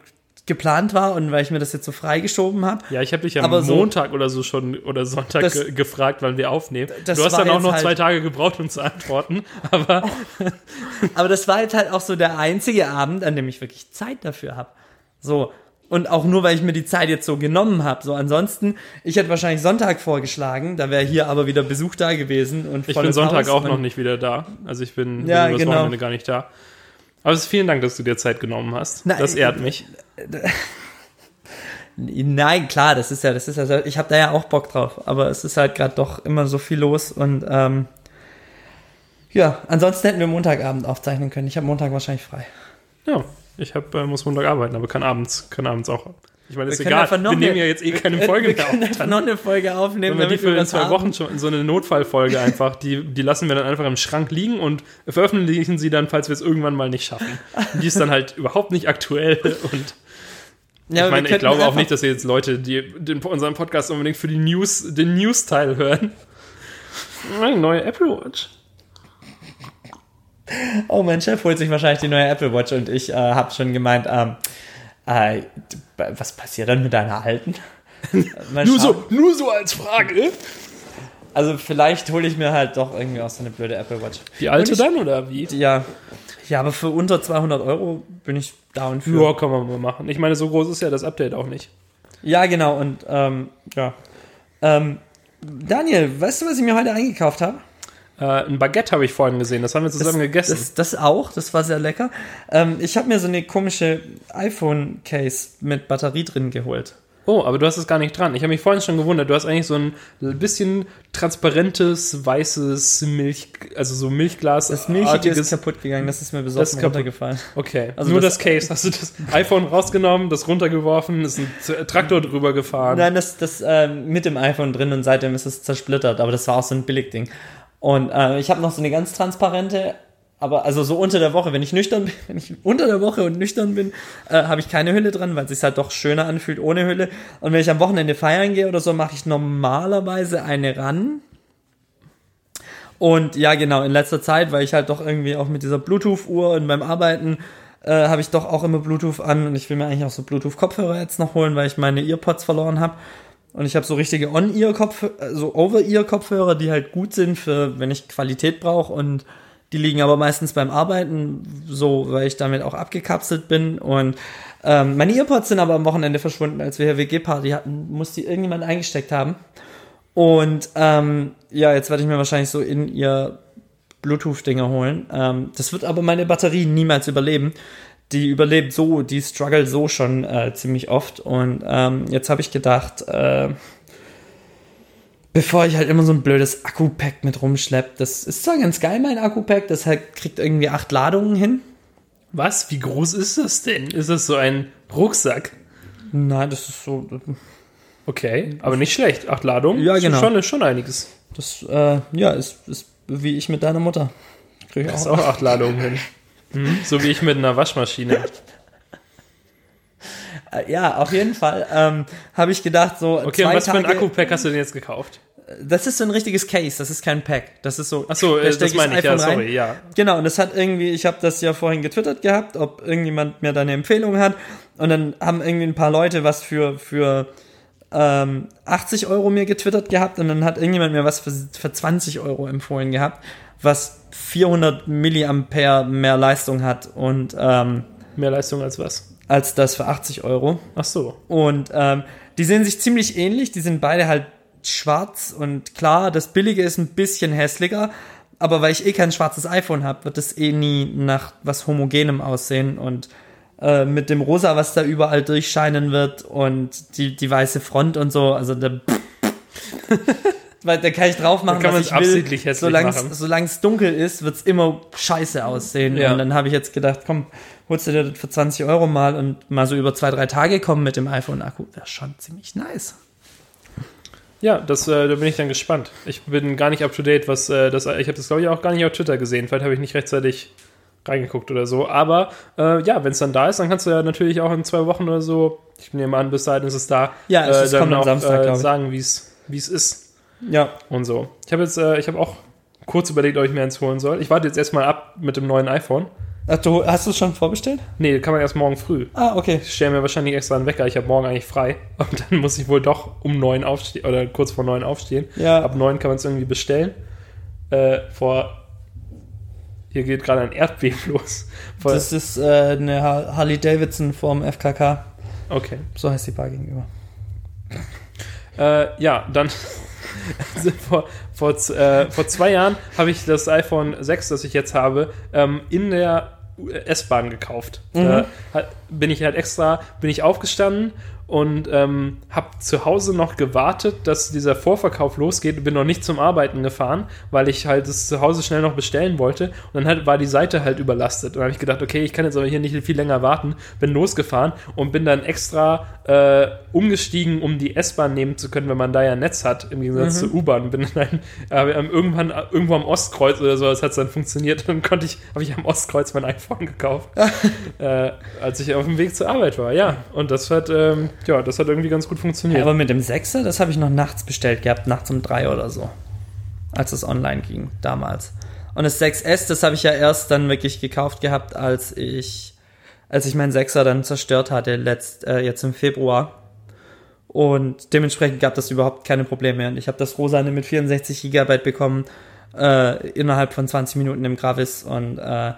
geplant war und weil ich mir das jetzt so freigeschoben habe. Ja, ich habe dich am Aber so- Montag oder so schon oder Sonntag Das- ge gefragt, wann wir aufnehmen. du hast dann auch noch halt- zwei Tage gebraucht, um zu antworten. Aber Aber das war jetzt halt auch so der einzige Abend, an dem ich wirklich Zeit dafür habe. So. Und auch nur, weil ich mir die Zeit jetzt so genommen habe. So, ansonsten, ich hätte wahrscheinlich Sonntag vorgeschlagen, da wäre hier aber wieder Besuch da gewesen. Und ich bin Sonntag Haus auch noch nicht wieder da. Also ich bin, Ja, bin übers genau. Wochenende gar nicht da. Aber es ist vielen Dank, dass du dir Zeit genommen hast. Nein, das ehrt mich. Nein, klar, das ist ja, das ist ja, ich habe da ja auch Bock drauf, aber es ist halt gerade doch immer so viel los und ähm, ja, ansonsten hätten wir Montagabend aufzeichnen können. Ich habe Montag wahrscheinlich frei. Ja, ich hab, äh, muss Montag arbeiten, aber kann abends, kann abends auch Ich meine, ist Wir können egal. Wir nehmen ja jetzt eh keine wir, Folge wir mehr können auf. einfach noch eine Folge aufnehmen, Wenn wir die wir für in zwei haben. Wochen schon so eine Notfallfolge einfach, die, die lassen wir dann einfach im Schrank liegen und veröffentlichen sie dann, falls wir es irgendwann mal nicht schaffen. Und die ist dann halt überhaupt nicht aktuell und Ja, ich wir meine, ich glaube auch nicht, dass jetzt Leute, die den, unseren Podcast unbedingt für die News, den News-Teil hören. Eine neue Apple Watch. Oh, mein Chef holt sich wahrscheinlich die neue Apple Watch und ich äh, habe schon gemeint, ähm, äh, was passiert dann mit deiner alten? Mal schauen. nur so als Frage. Also vielleicht hole ich mir halt doch irgendwie auch so eine blöde Apple Watch. Die alte Und ich- dann oder wie? Ja, ja, aber für unter 200 Euro bin ich down für. Ja, kann man mal machen. Ich meine, so groß ist ja das Update auch nicht. Ja, genau. Und ähm, ja. Ähm, Daniel, weißt du, was ich mir heute eingekauft habe? Äh, ein Baguette habe ich vorhin gesehen, das haben wir zusammen gegessen. Das, das auch, das war sehr lecker. Ähm, ich habe mir so eine komische iPhone-Case mit Batterie drin geholt. oh, aber du hast es gar nicht dran. Ich habe mich vorhin schon gewundert, du hast eigentlich so ein bisschen transparentes, weißes Milch, also so Milchglas. Das Milchige ist kaputt gegangen, das ist mir Das kaputt. runtergefallen. Okay, Also nur das- das, Case. Hast du das iPhone rausgenommen, das runtergeworfen, ist ein Traktor drüber gefahren. Nein, das, das ähm, mit dem iPhone drin und seitdem ist es zersplittert, aber das war auch so ein Billigding. Und äh, ich habe noch so eine ganz transparente, aber also so unter der Woche, wenn ich nüchtern bin, wenn ich unter der Woche und nüchtern bin, äh, habe ich keine Hülle dran, weil es sich halt doch schöner anfühlt ohne Hülle. Und wenn ich am Wochenende feiern gehe oder so, mache ich normalerweise eine ran. Und ja, genau, in letzter Zeit, weil ich halt doch irgendwie auch mit dieser Bluetooth-Uhr und beim Arbeiten äh, habe ich doch auch immer Bluetooth an und ich will mir eigentlich auch so Bluetooth-Kopfhörer jetzt noch holen, weil ich meine Earpods verloren habe. Und ich habe so richtige On-Ear-Kopfhörer, so Over-Ear-Kopfhörer, die halt gut sind für, wenn ich Qualität brauche und die liegen aber meistens beim Arbeiten, so, weil ich damit auch abgekapselt bin. Und ähm, meine Earpods sind aber am Wochenende verschwunden, als wir hier WG-Party hatten, muss die irgendjemand eingesteckt haben. Und ähm, ja, jetzt werde ich mir wahrscheinlich so in ihr Bluetooth-Dinger holen. Ähm, das wird aber meine Batterie niemals überleben. Die überlebt so, die struggelt so schon äh, ziemlich oft. Und ähm, jetzt habe ich gedacht, äh, bevor ich halt immer so ein blödes Akku-Pack mit rumschlepp, das ist zwar ganz geil, mein Akku-Pack, das halt kriegt irgendwie acht Ladungen hin. Was? Wie groß ist das denn? Ist das so ein Rucksack? Nein, das ist so, Okay, aber nicht schlecht. Acht Ladungen? Ja, genau. Schon, ist schon einiges. das, äh, ja, ist, ist wie ich mit deiner Mutter. Krieg ich auch. auch acht Ladungen hin. Mhm. So wie ich mit einer Waschmaschine. Äh, Ja, auf jeden Fall ähm, habe ich gedacht, so Okay, zwei und was für ein Tage, Akku-Pack hast du denn jetzt gekauft? Das ist so ein richtiges Case, das ist kein Pack. Das ist so. Achso, da äh, das meine ich, ja, rein. sorry, ja. Genau, und das hat irgendwie, ich habe das ja vorhin getwittert gehabt, ob irgendjemand mir da eine Empfehlung hat. Und dann haben irgendwie ein paar Leute was für, für ähm, 80 Euro mir getwittert gehabt und dann hat irgendjemand mir was für, für 20 Euro empfohlen gehabt, was 400 Milliampere mehr Leistung hat und ähm, Mehr Leistung als was? als das für 80 Euro. Ach so. Und ähm, die sehen sich ziemlich ähnlich. Die sind beide halt schwarz und klar, das billige ist ein bisschen hässlicher. Aber weil ich eh kein schwarzes iPhone habe, wird es eh nie nach was Homogenem aussehen. Und äh, mit dem Rosa, was da überall durchscheinen wird und die, die weiße Front und so, also der weil da kann ich drauf machen, Da kann was ich will. absichtlich hässlich Solange es dunkel ist, wird's immer scheiße aussehen. Ja. Und dann habe ich jetzt gedacht, komm, holst du dir das für 20 Euro mal und mal so über zwei, drei Tage kommen mit dem iPhone-Akku. Wäre schon ziemlich nice. Ja, das, äh, da bin ich dann gespannt. Ich bin gar nicht up to date, was äh, das. Ich habe das glaube ich auch gar nicht auf Twitter gesehen. Vielleicht habe ich nicht rechtzeitig reingeguckt oder so. Aber äh, ja, wenn es dann da ist, dann kannst du ja natürlich auch in zwei Wochen oder so. Ich nehme an, bis dahin ist es da. Ja, es äh, ist- kommt am Samstag, äh, sagen, wie es wie es ist Ja, und so. Ich habe jetzt, äh, ich habe auch kurz überlegt, ob ich mir eins holen soll. Ich warte jetzt erstmal ab mit dem neuen iPhone. Ach, du, hast du es schon vorbestellt? Nee, kann man erst morgen früh. Ah, okay. Ich stelle mir wahrscheinlich extra einen Wecker. Ich habe morgen eigentlich frei. Und dann muss ich wohl doch um neun aufstehen oder kurz vor neun aufstehen. Ja. Ab neun kann man es irgendwie bestellen. Äh, vor. Hier geht gerade ein Erdbeben los. Vor, Das ist äh, eine Ha- Harley Davidson vom FKK. okay. So heißt die Bar gegenüber. Äh, ja, dann. also vor, vor, äh, vor zwei Jahren habe ich das iPhone 6, das ich jetzt habe, ähm, in der S-Bahn gekauft. Mhm. Hat, bin ich halt extra, bin ich aufgestanden und ähm, habe zu Hause noch gewartet, dass dieser Vorverkauf losgeht. Bin noch nicht zum Arbeiten gefahren, weil ich halt es zu Hause schnell noch bestellen wollte. Und dann halt war die Seite halt überlastet. Und dann habe ich gedacht, okay, ich kann jetzt aber hier nicht viel länger warten. Bin losgefahren und bin dann extra äh, umgestiegen, um die S-Bahn nehmen zu können, wenn man da ja ein Netz hat, im Gegensatz zur U-Bahn. Bin dann äh, irgendwann irgendwo am Ostkreuz oder so, das hat dann funktioniert. Dann konnte ich, habe ich am Ostkreuz mein iPhone gekauft, äh, als ich auf dem Weg zur Arbeit war. Ja, und das hat ähm, ja, das hat irgendwie ganz gut funktioniert. Aber mit dem Sechser, das habe ich noch nachts bestellt gehabt, nachts um drei oder so. Als es online ging, damals. Und das 6S, das habe ich ja erst dann wirklich gekauft gehabt, als ich, als ich meinen Sechser dann zerstört hatte, letzt, äh, jetzt im Februar. Und dementsprechend gab das überhaupt keine Probleme mehr. Und ich habe das Rosane mit 64 GB bekommen, äh, innerhalb von 20 Minuten im Gravis und äh,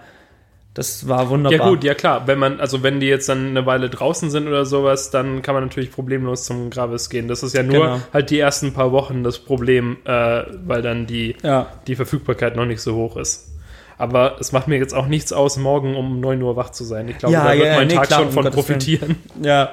das war wunderbar. Ja gut, ja klar. Wenn man, also wenn die jetzt dann eine Weile draußen sind oder sowas, dann kann man natürlich problemlos zum Gravis gehen. Das ist ja nur Genau. halt die ersten paar Wochen das Problem, äh, weil dann die, Ja. die Verfügbarkeit noch nicht so hoch ist. Aber es macht mir jetzt auch nichts aus, morgen um 9 Uhr wach zu sein. Ich glaube, Ja, da wird ja, mein nee, Tag klar, schon um von Willen. profitieren. Ja.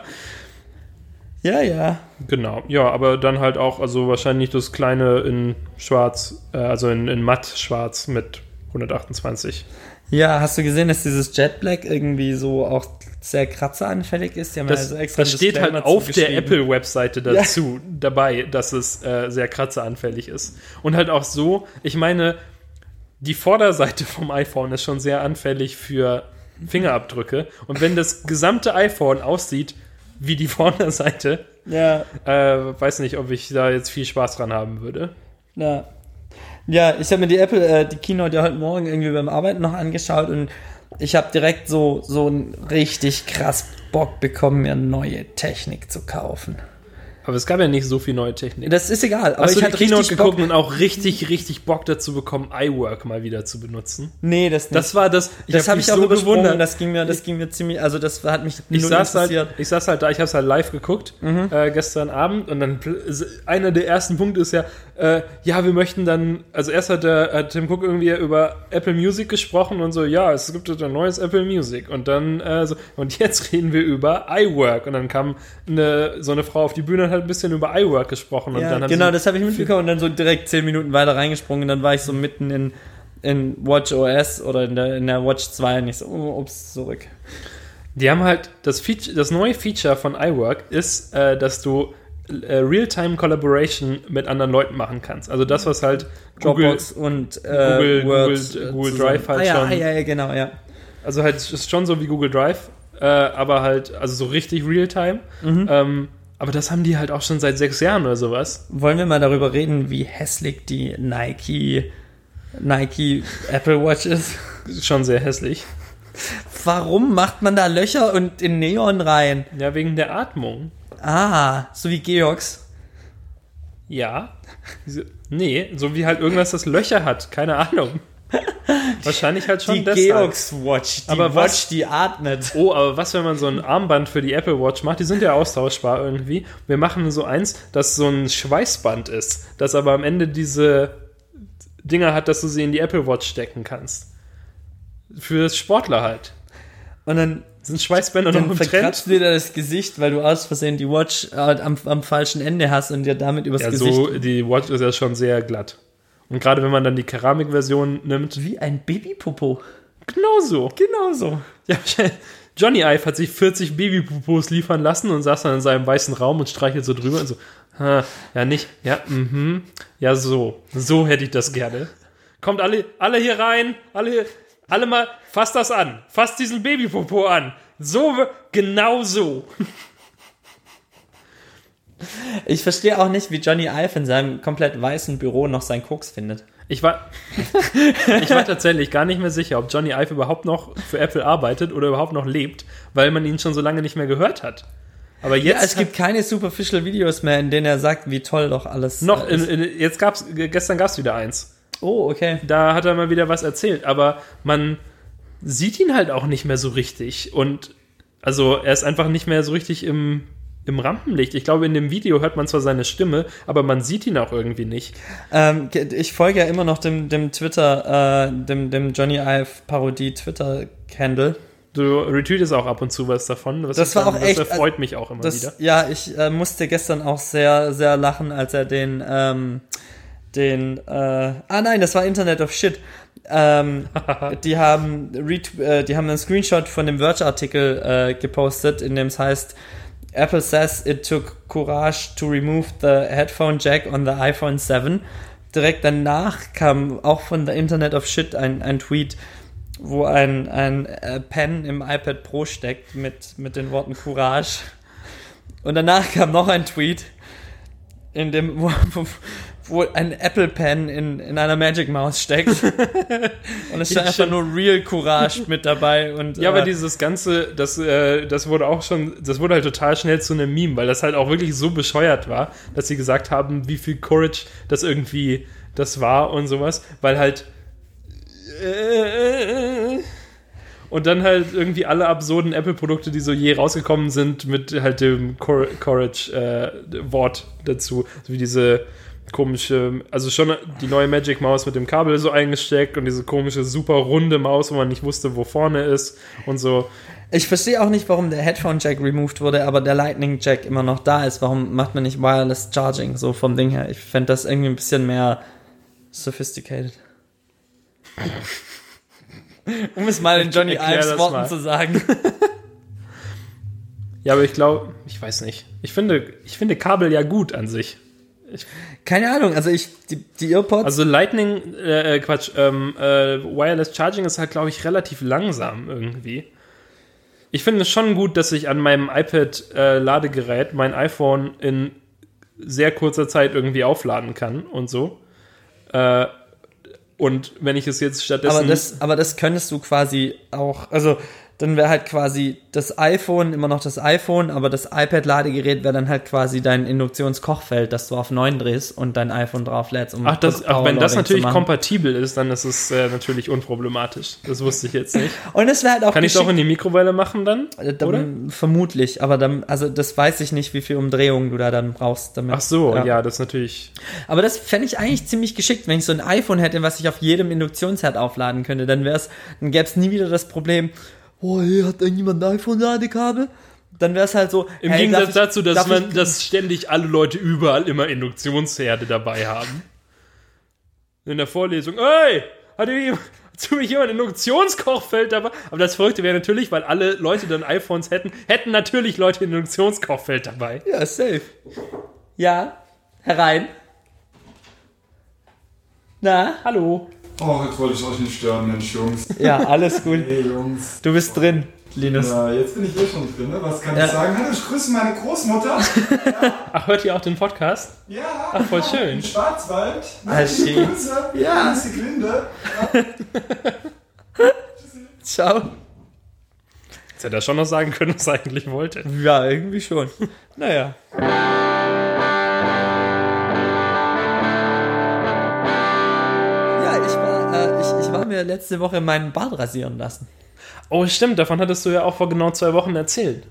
Ja, ja. Genau, ja, aber dann halt auch, also wahrscheinlich das kleine in schwarz, äh, also in, in matt schwarz mit 128. Ja, hast du gesehen, dass dieses Jet Black irgendwie so auch sehr kratzeranfällig ist? Die haben Das, also extra das steht halt auf der. Apple-Webseite dazu dabei, dass es äh, sehr kratzeranfällig ist. Und halt auch so, ich meine, die Vorderseite vom iPhone ist schon sehr anfällig für Fingerabdrücke. Und wenn das gesamte iPhone aussieht wie die Vorderseite, Ja, äh, weiß nicht, ob ich da jetzt viel Spaß dran haben würde. ja. Ja, ich habe mir die Apple, äh, die Keynote ja heute Morgen irgendwie beim Arbeiten noch angeschaut und ich habe direkt so, so einen richtig krass Bock bekommen, mir neue Technik zu kaufen. Aber es gab ja nicht so viel neue Technik. Das ist egal, aber Hast ich du die Keynote geguckt Bock. und auch richtig, richtig Bock dazu bekommen, iWork mal wieder zu benutzen? Nee, das nicht. Das war das. das hab habe mich ich auch übersprungen. Das Das ging mir, das ging mir ziemlich, also das hat mich ich saß, halt, interessiert. ich saß halt da, ich habe es halt live geguckt Mhm. äh, gestern Abend und dann einer der ersten Punkte ist ja, äh, ja, wir möchten dann, also erst hat, der, hat Tim Cook irgendwie über Apple Music gesprochen und so, ja, es gibt ein neues Apple Music. Und dann äh, so, und jetzt reden wir über iWork. Und dann kam eine, so eine Frau auf die Bühne und hat ein bisschen über iWork gesprochen. Und Ja, dann genau, das habe ich mitbekommen. Und dann so direkt zehn Minuten weiter reingesprungen. Und dann war ich so mitten in, in Watch OS oder in der, in der Watch 2 und ich so, oh, ups, zurück. Die haben halt das Feature, das neue Feature von iWork ist, äh, dass du Real-Time Collaboration mit anderen Leuten machen kannst. Also das, was halt Google, Dropbox und äh, Google- Word, Google- äh, Google. Drive halt ah, ja, schon. Ah, ja, ja, genau, ja. also halt ist schon so wie Google Drive, äh, aber halt, also so richtig Real-Time. Mhm. Ähm, aber das haben die halt auch schon seit sechs Jahren oder sowas. Wollen wir mal darüber reden, wie hässlich die Nike Nike Apple Watch ist? Schon sehr hässlich. Warum macht man da Löcher und in Neon rein? Ja, wegen der Atmung. Ah, so wie Georgs. Ja. Nee, so wie halt irgendwas, das Löcher hat. Keine Ahnung. Wahrscheinlich halt schon Die deshalb. Georgs Watch, die Aber Watch, was- die atmet. Oh, aber was, wenn man so ein Armband für die Apple Watch macht? Die sind ja austauschbar irgendwie. Wir machen so eins, das so ein Schweißband ist, das aber am Ende diese Dinger hat, dass du sie in die Apple Watch stecken kannst. Für Sportler halt. Und dann, Sind Schweißbänder noch im Trend? verkratzt dir das Gesicht, weil du aus Versehen die Watch äh, am, am falschen Ende hast und dir damit übers Ja, Gesicht. so, die Watch ist ja schon sehr glatt. Und gerade wenn man dann die Keramikversion nimmt, Wie ein Babypopo. genau so. Genau so. Ja, Johnny Ive hat sich 40 Babypupos liefern lassen und saß dann in seinem weißen Raum und streichelt so drüber und so, ja nicht, ja, mhm, ja so, so hätte ich das gerne. Kommt alle, alle hier rein, alle, hier- alle mal, fasst das an, fasst diesen Babypopo an. So, genau so. Ich verstehe auch nicht, wie Johnny Ive in seinem komplett weißen Büro noch seinen Koks findet. Ich war, ich war tatsächlich gar nicht mehr sicher, ob Johnny Ive überhaupt noch für Apple arbeitet oder überhaupt noch lebt, weil man ihn schon so lange nicht mehr gehört hat. Aber jetzt Ja, es gibt keine superficial Videos mehr, in denen er sagt, wie toll doch alles noch, äh, in, ist. in, jetzt gab's, gestern gab's wieder eins. Oh, okay. da hat er mal wieder was erzählt, aber man sieht ihn halt auch nicht mehr so richtig und also er ist einfach nicht mehr so richtig im, im Rampenlicht. Ich glaube, in dem Video hört man zwar seine Stimme, aber man sieht ihn auch irgendwie nicht. Ähm, ich folge ja immer noch dem, dem Twitter, äh, dem, dem Johnny Ive Parodie Twitter-Handle. du retweetest auch ab und zu was davon. Was Das war dann- auch echt- Das erfreut mich auch immer wieder. Das, ja, ich äh, musste gestern auch sehr, sehr lachen, als er den, ähm, den, äh, ah nein, das war Internet of Shit. Ähm, die haben äh, die haben einen Screenshot von dem Verge-Artikel äh, gepostet, in dem es heißt, Apple says it took courage to remove the headphone jack on the iPhone 7. Direkt danach kam auch von der Internet of Shit ein, ein Tweet, wo ein, ein äh, Pen im iPad Pro steckt mit, mit den Worten Courage. Und danach kam noch ein Tweet, in dem, wo, wo, wo ein Apple Pen in, in einer Magic Mouse steckt. Und es stand einfach nur Real Courage mit dabei. Und, Ja, aber äh, dieses Ganze, das, äh, das wurde auch schon, das wurde halt total schnell zu einem Meme, weil das halt auch wirklich so bescheuert war, dass sie gesagt haben, wie viel Courage das irgendwie das war und sowas, weil halt äh, und dann halt irgendwie alle absurden Apple-Produkte, die so je rausgekommen sind, mit halt dem Cour- Courage-Wort dazu, so wie diese komische, also schon die neue Magic Maus mit dem Kabel so eingesteckt und diese komische super runde Maus, wo man nicht wusste, wo vorne ist und so. Ich verstehe auch nicht, warum der Headphone Jack removed wurde, aber der Lightning Jack immer noch da ist. Warum macht man nicht Wireless Charging so vom Ding her? Ich fände das irgendwie ein bisschen mehr sophisticated. um es mal in Johnny Ives Worten mal. zu sagen. Ja, aber ich glaube, ich weiß nicht. Ich finde, ich finde Kabel ja gut an sich. Keine Ahnung, also ich, die, die Earpods. Also Lightning, äh, äh, Quatsch, ähm, äh, Wireless Charging ist halt, glaube ich, relativ langsam irgendwie. Ich finde es schon gut, dass ich an meinem iPad-Ladegerät mein iPhone in sehr kurzer Zeit irgendwie aufladen kann und so. Äh, und wenn ich es jetzt stattdessen. aber, das, aber das könntest du quasi auch, also dann wäre halt quasi das iPhone immer noch das iPhone, aber das iPad-Ladegerät wäre dann halt quasi dein Induktionskochfeld, das du auf 9 drehst und dein iPhone drauflädst. Um Ach, das, ach, wenn das natürlich kompatibel ist, dann ist es äh, natürlich unproblematisch. Das wusste ich jetzt nicht. Und es wäre halt auch Kann ich es auch in die Mikrowelle machen dann? Äh, dann, Oder? Vermutlich, aber dann, also das weiß ich nicht, wie viel Umdrehungen du da dann brauchst damit. Ach so, ja, das ist natürlich. Aber das fände ich eigentlich ziemlich geschickt, wenn ich so ein iPhone hätte, was ich auf jedem Induktionsherd aufladen könnte. Dann wär's, dann gäbe es nie wieder das Problem, oh, hey, hat irgendjemand ein iPhone-Ladekabel? Dann wäre es halt so. Im hey, Gegensatz ich- dazu, dass man, ich, dass ständig alle Leute überall immer Induktionsherde dabei haben. In der Vorlesung, ey, hat jemand, zu mir jemand ein Induktionskochfeld dabei? Aber das Verrückte wäre natürlich, weil alle Leute dann iPhones hätten, hätten natürlich Leute ein Induktionskochfeld dabei. Ja, safe. Ja, herein. Na? Hallo. Oh, jetzt wollte ich euch nicht stören, Mensch, Jungs. Ja, alles gut. Hey, Jungs. Du bist drin, Linus. Ja, jetzt bin ich eh schon drin, ne? Was kann Ja. ich sagen? Hallo, ich grüße meine Großmutter. Ach, hört ihr auch den Podcast? Ja, Ach, voll genau, schön. Im Schwarzwald. Ah, schön. Grüße. Ja. Grüße, Glinde. Ciao. Jetzt hätte er schon noch sagen können, was er eigentlich wollte. Ja, irgendwie schon. Naja. Mir letzte Woche meinen Bart rasieren lassen. Oh, stimmt, davon hattest du ja auch vor genau zwei Wochen erzählt.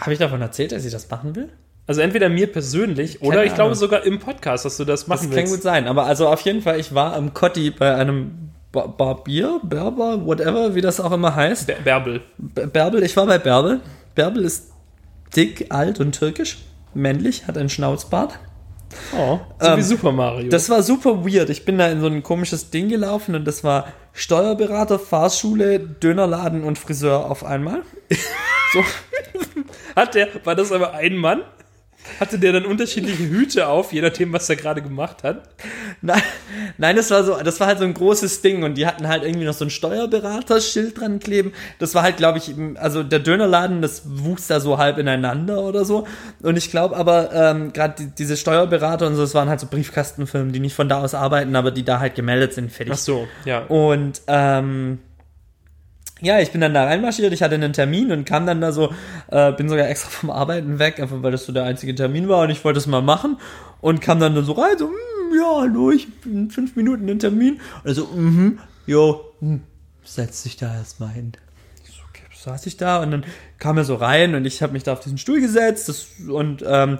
Habe ich davon erzählt, dass ich das machen will? Also entweder mir persönlich oder Keine ich glaube Ahnung. sogar im Podcast, dass du das Das machen kann willst. gut sein. Aber also auf jeden Fall, ich war am Kotti bei einem Ba- Barbier, Berber, whatever, wie das auch immer heißt. Ber- Bärbel. B- Bärbel, ich war bei Bärbel. Bärbel ist dick, alt und türkisch. Männlich, hat einen Schnauzbart. Oh, so Ähm, wie Super Mario. Das war super weird. Ich bin da in so ein komisches Ding gelaufen und das war Steuerberater, Fahrschule, Dönerladen und Friseur auf einmal. So. Hat der, war das aber ein Mann? Hatte der dann unterschiedliche Hüte auf, je nachdem, was er gerade gemacht hat? Nein, nein, das war so, das war halt so ein großes Ding und die hatten halt irgendwie noch so ein Steuerberater-Schild dran kleben. Das war halt, glaube ich, also der Dönerladen, das wuchs da so halb ineinander oder so. Und ich glaube aber, ähm, gerade die, diese Steuerberater und so, das waren halt so Briefkastenfirmen, die nicht von da aus arbeiten, aber die da halt gemeldet sind, fertig. Ach so, ja. Und ähm, ja, ich bin dann da reinmarschiert, ich hatte einen Termin und kam dann da so, äh, bin sogar extra vom Arbeiten weg, einfach weil das so der einzige Termin war und ich wollte es mal machen und kam dann da so rein, so, "Mm, ja, hallo, ich bin in fünf Minuten einen Termin. Und er so, mhm, jo, hm, setz dich da erstmal hin. So, okay, saß ich da und dann kam er so rein und ich habe mich da auf diesen Stuhl gesetzt das, und ähm,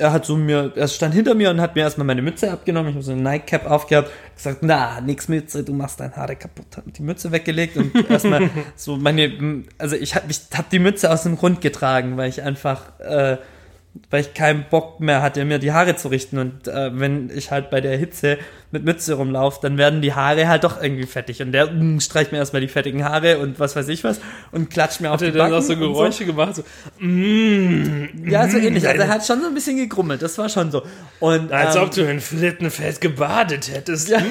er hat so mir, er stand hinter mir und hat mir erstmal meine Mütze abgenommen. Ich habe so eine Nike-Cap aufgehabt, gesagt, na, nix Mütze, du machst deine Haare kaputt. Hat die Mütze weggelegt und erstmal so meine, also ich habe ich hab die Mütze aus dem Grund getragen, weil ich einfach, äh, weil ich keinen Bock mehr hatte, mir die Haare zu richten. Und äh, wenn ich halt bei der Hitze mit Mütze rumlaufe, dann werden die Haare halt doch irgendwie fettig. Und der mm, streicht mir erstmal die fettigen Haare und was weiß ich was und klatscht mir auf Hat die er dann auch so Geräusche gemacht? So, mm, Ja, so ähnlich. Also er hat schon so ein bisschen gegrummelt, das war schon so. Und, als ähm, ob du in Frittenfeld gebadet hättest. Ja.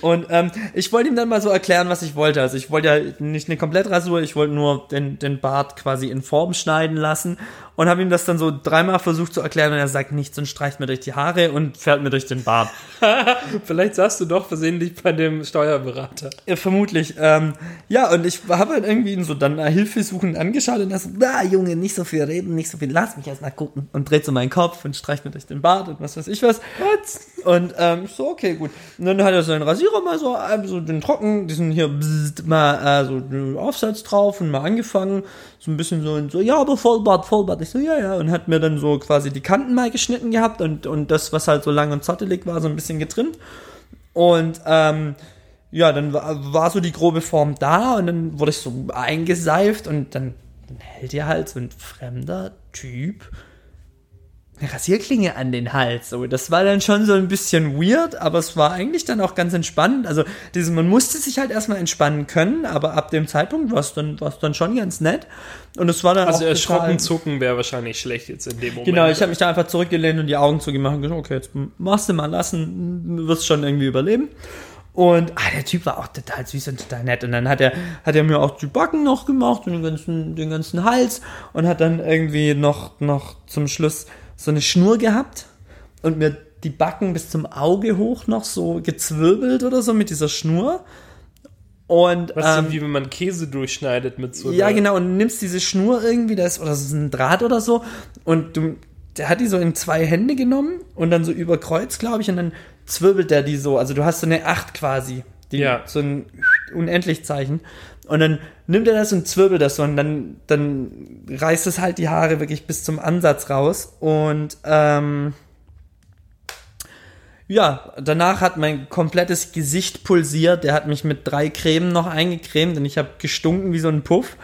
Und ähm, ich wollte ihm dann mal so erklären, was ich wollte. Also ich wollte ja nicht eine Komplettrasur, ich wollte nur den, den Bart quasi in Form schneiden lassen und habe ihm das dann so dreimal versucht zu erklären und er sagt nichts und streicht mir durch die Haare und fährt mir durch den Bart. Vielleicht saßt du doch versehentlich bei dem Steuerberater. Ja, vermutlich. Ähm, ja, und ich habe halt irgendwie ihn so dann Hilfe suchend angeschaut und er so, na Junge, nicht so viel reden, nicht so viel, lass mich erst mal gucken. Und dreht so meinen Kopf und streicht mir durch den Bart und was weiß ich was. Und ähm, so, okay, gut. Und dann hat er seinen Rasierer mal so, ähm, so den Trocken, diesen hier bzzzt, mal äh, so den Aufsatz drauf und mal angefangen. So ein bisschen so, so, ja, aber Vollbart, Vollbart. Ich so, ja, ja. Und hat mir dann so quasi die Kanten mal geschnitten gehabt und, und das, was halt so lang und zottelig war, so ein bisschen getrimmt. Und ähm, ja, dann war, war so die grobe Form da und dann wurde ich so eingeseift und dann, dann hält dir halt so ein fremder Typ eine Rasierklinge an den Hals. So, das war dann schon so ein bisschen weird, aber es war eigentlich dann auch ganz entspannend. Also, diese, man musste sich halt erstmal entspannen können, aber ab dem Zeitpunkt war es dann, war's dann schon ganz nett. Und es war dann Also auch erschrocken zucken wäre wahrscheinlich schlecht jetzt in dem Moment. Genau, ich habe mich da einfach zurückgelehnt und die Augen zugemacht und gesagt, okay, jetzt machst du mal lassen, du wirst schon irgendwie überleben. Und ah, der Typ war auch total süß und total nett. Und dann hat er, hat er mir auch die Backen noch gemacht und den ganzen, den ganzen Hals und hat dann irgendwie noch, noch zum Schluss so eine Schnur gehabt und mir die Backen bis zum Auge hoch noch so gezwirbelt oder so mit dieser Schnur. Und Was ähm, so wie wenn man Käse durchschneidet mit so ja, genau, und nimmst diese Schnur irgendwie, das oder so ein Draht oder so, und du, der hat die so in zwei Hände genommen und dann so über Kreuz, glaube ich, und dann zwirbelt der die so. Also du hast so eine Acht quasi, die, Ja. so ein Unendlichzeichen. Und dann nimmt er das und zwirbelt das so und dann, dann reißt es halt die Haare wirklich bis zum Ansatz raus. Und ähm, ja, danach hat mein komplettes Gesicht pulsiert. Der hat mich mit drei Cremen noch eingecremt und ich habe gestunken wie so ein Puff.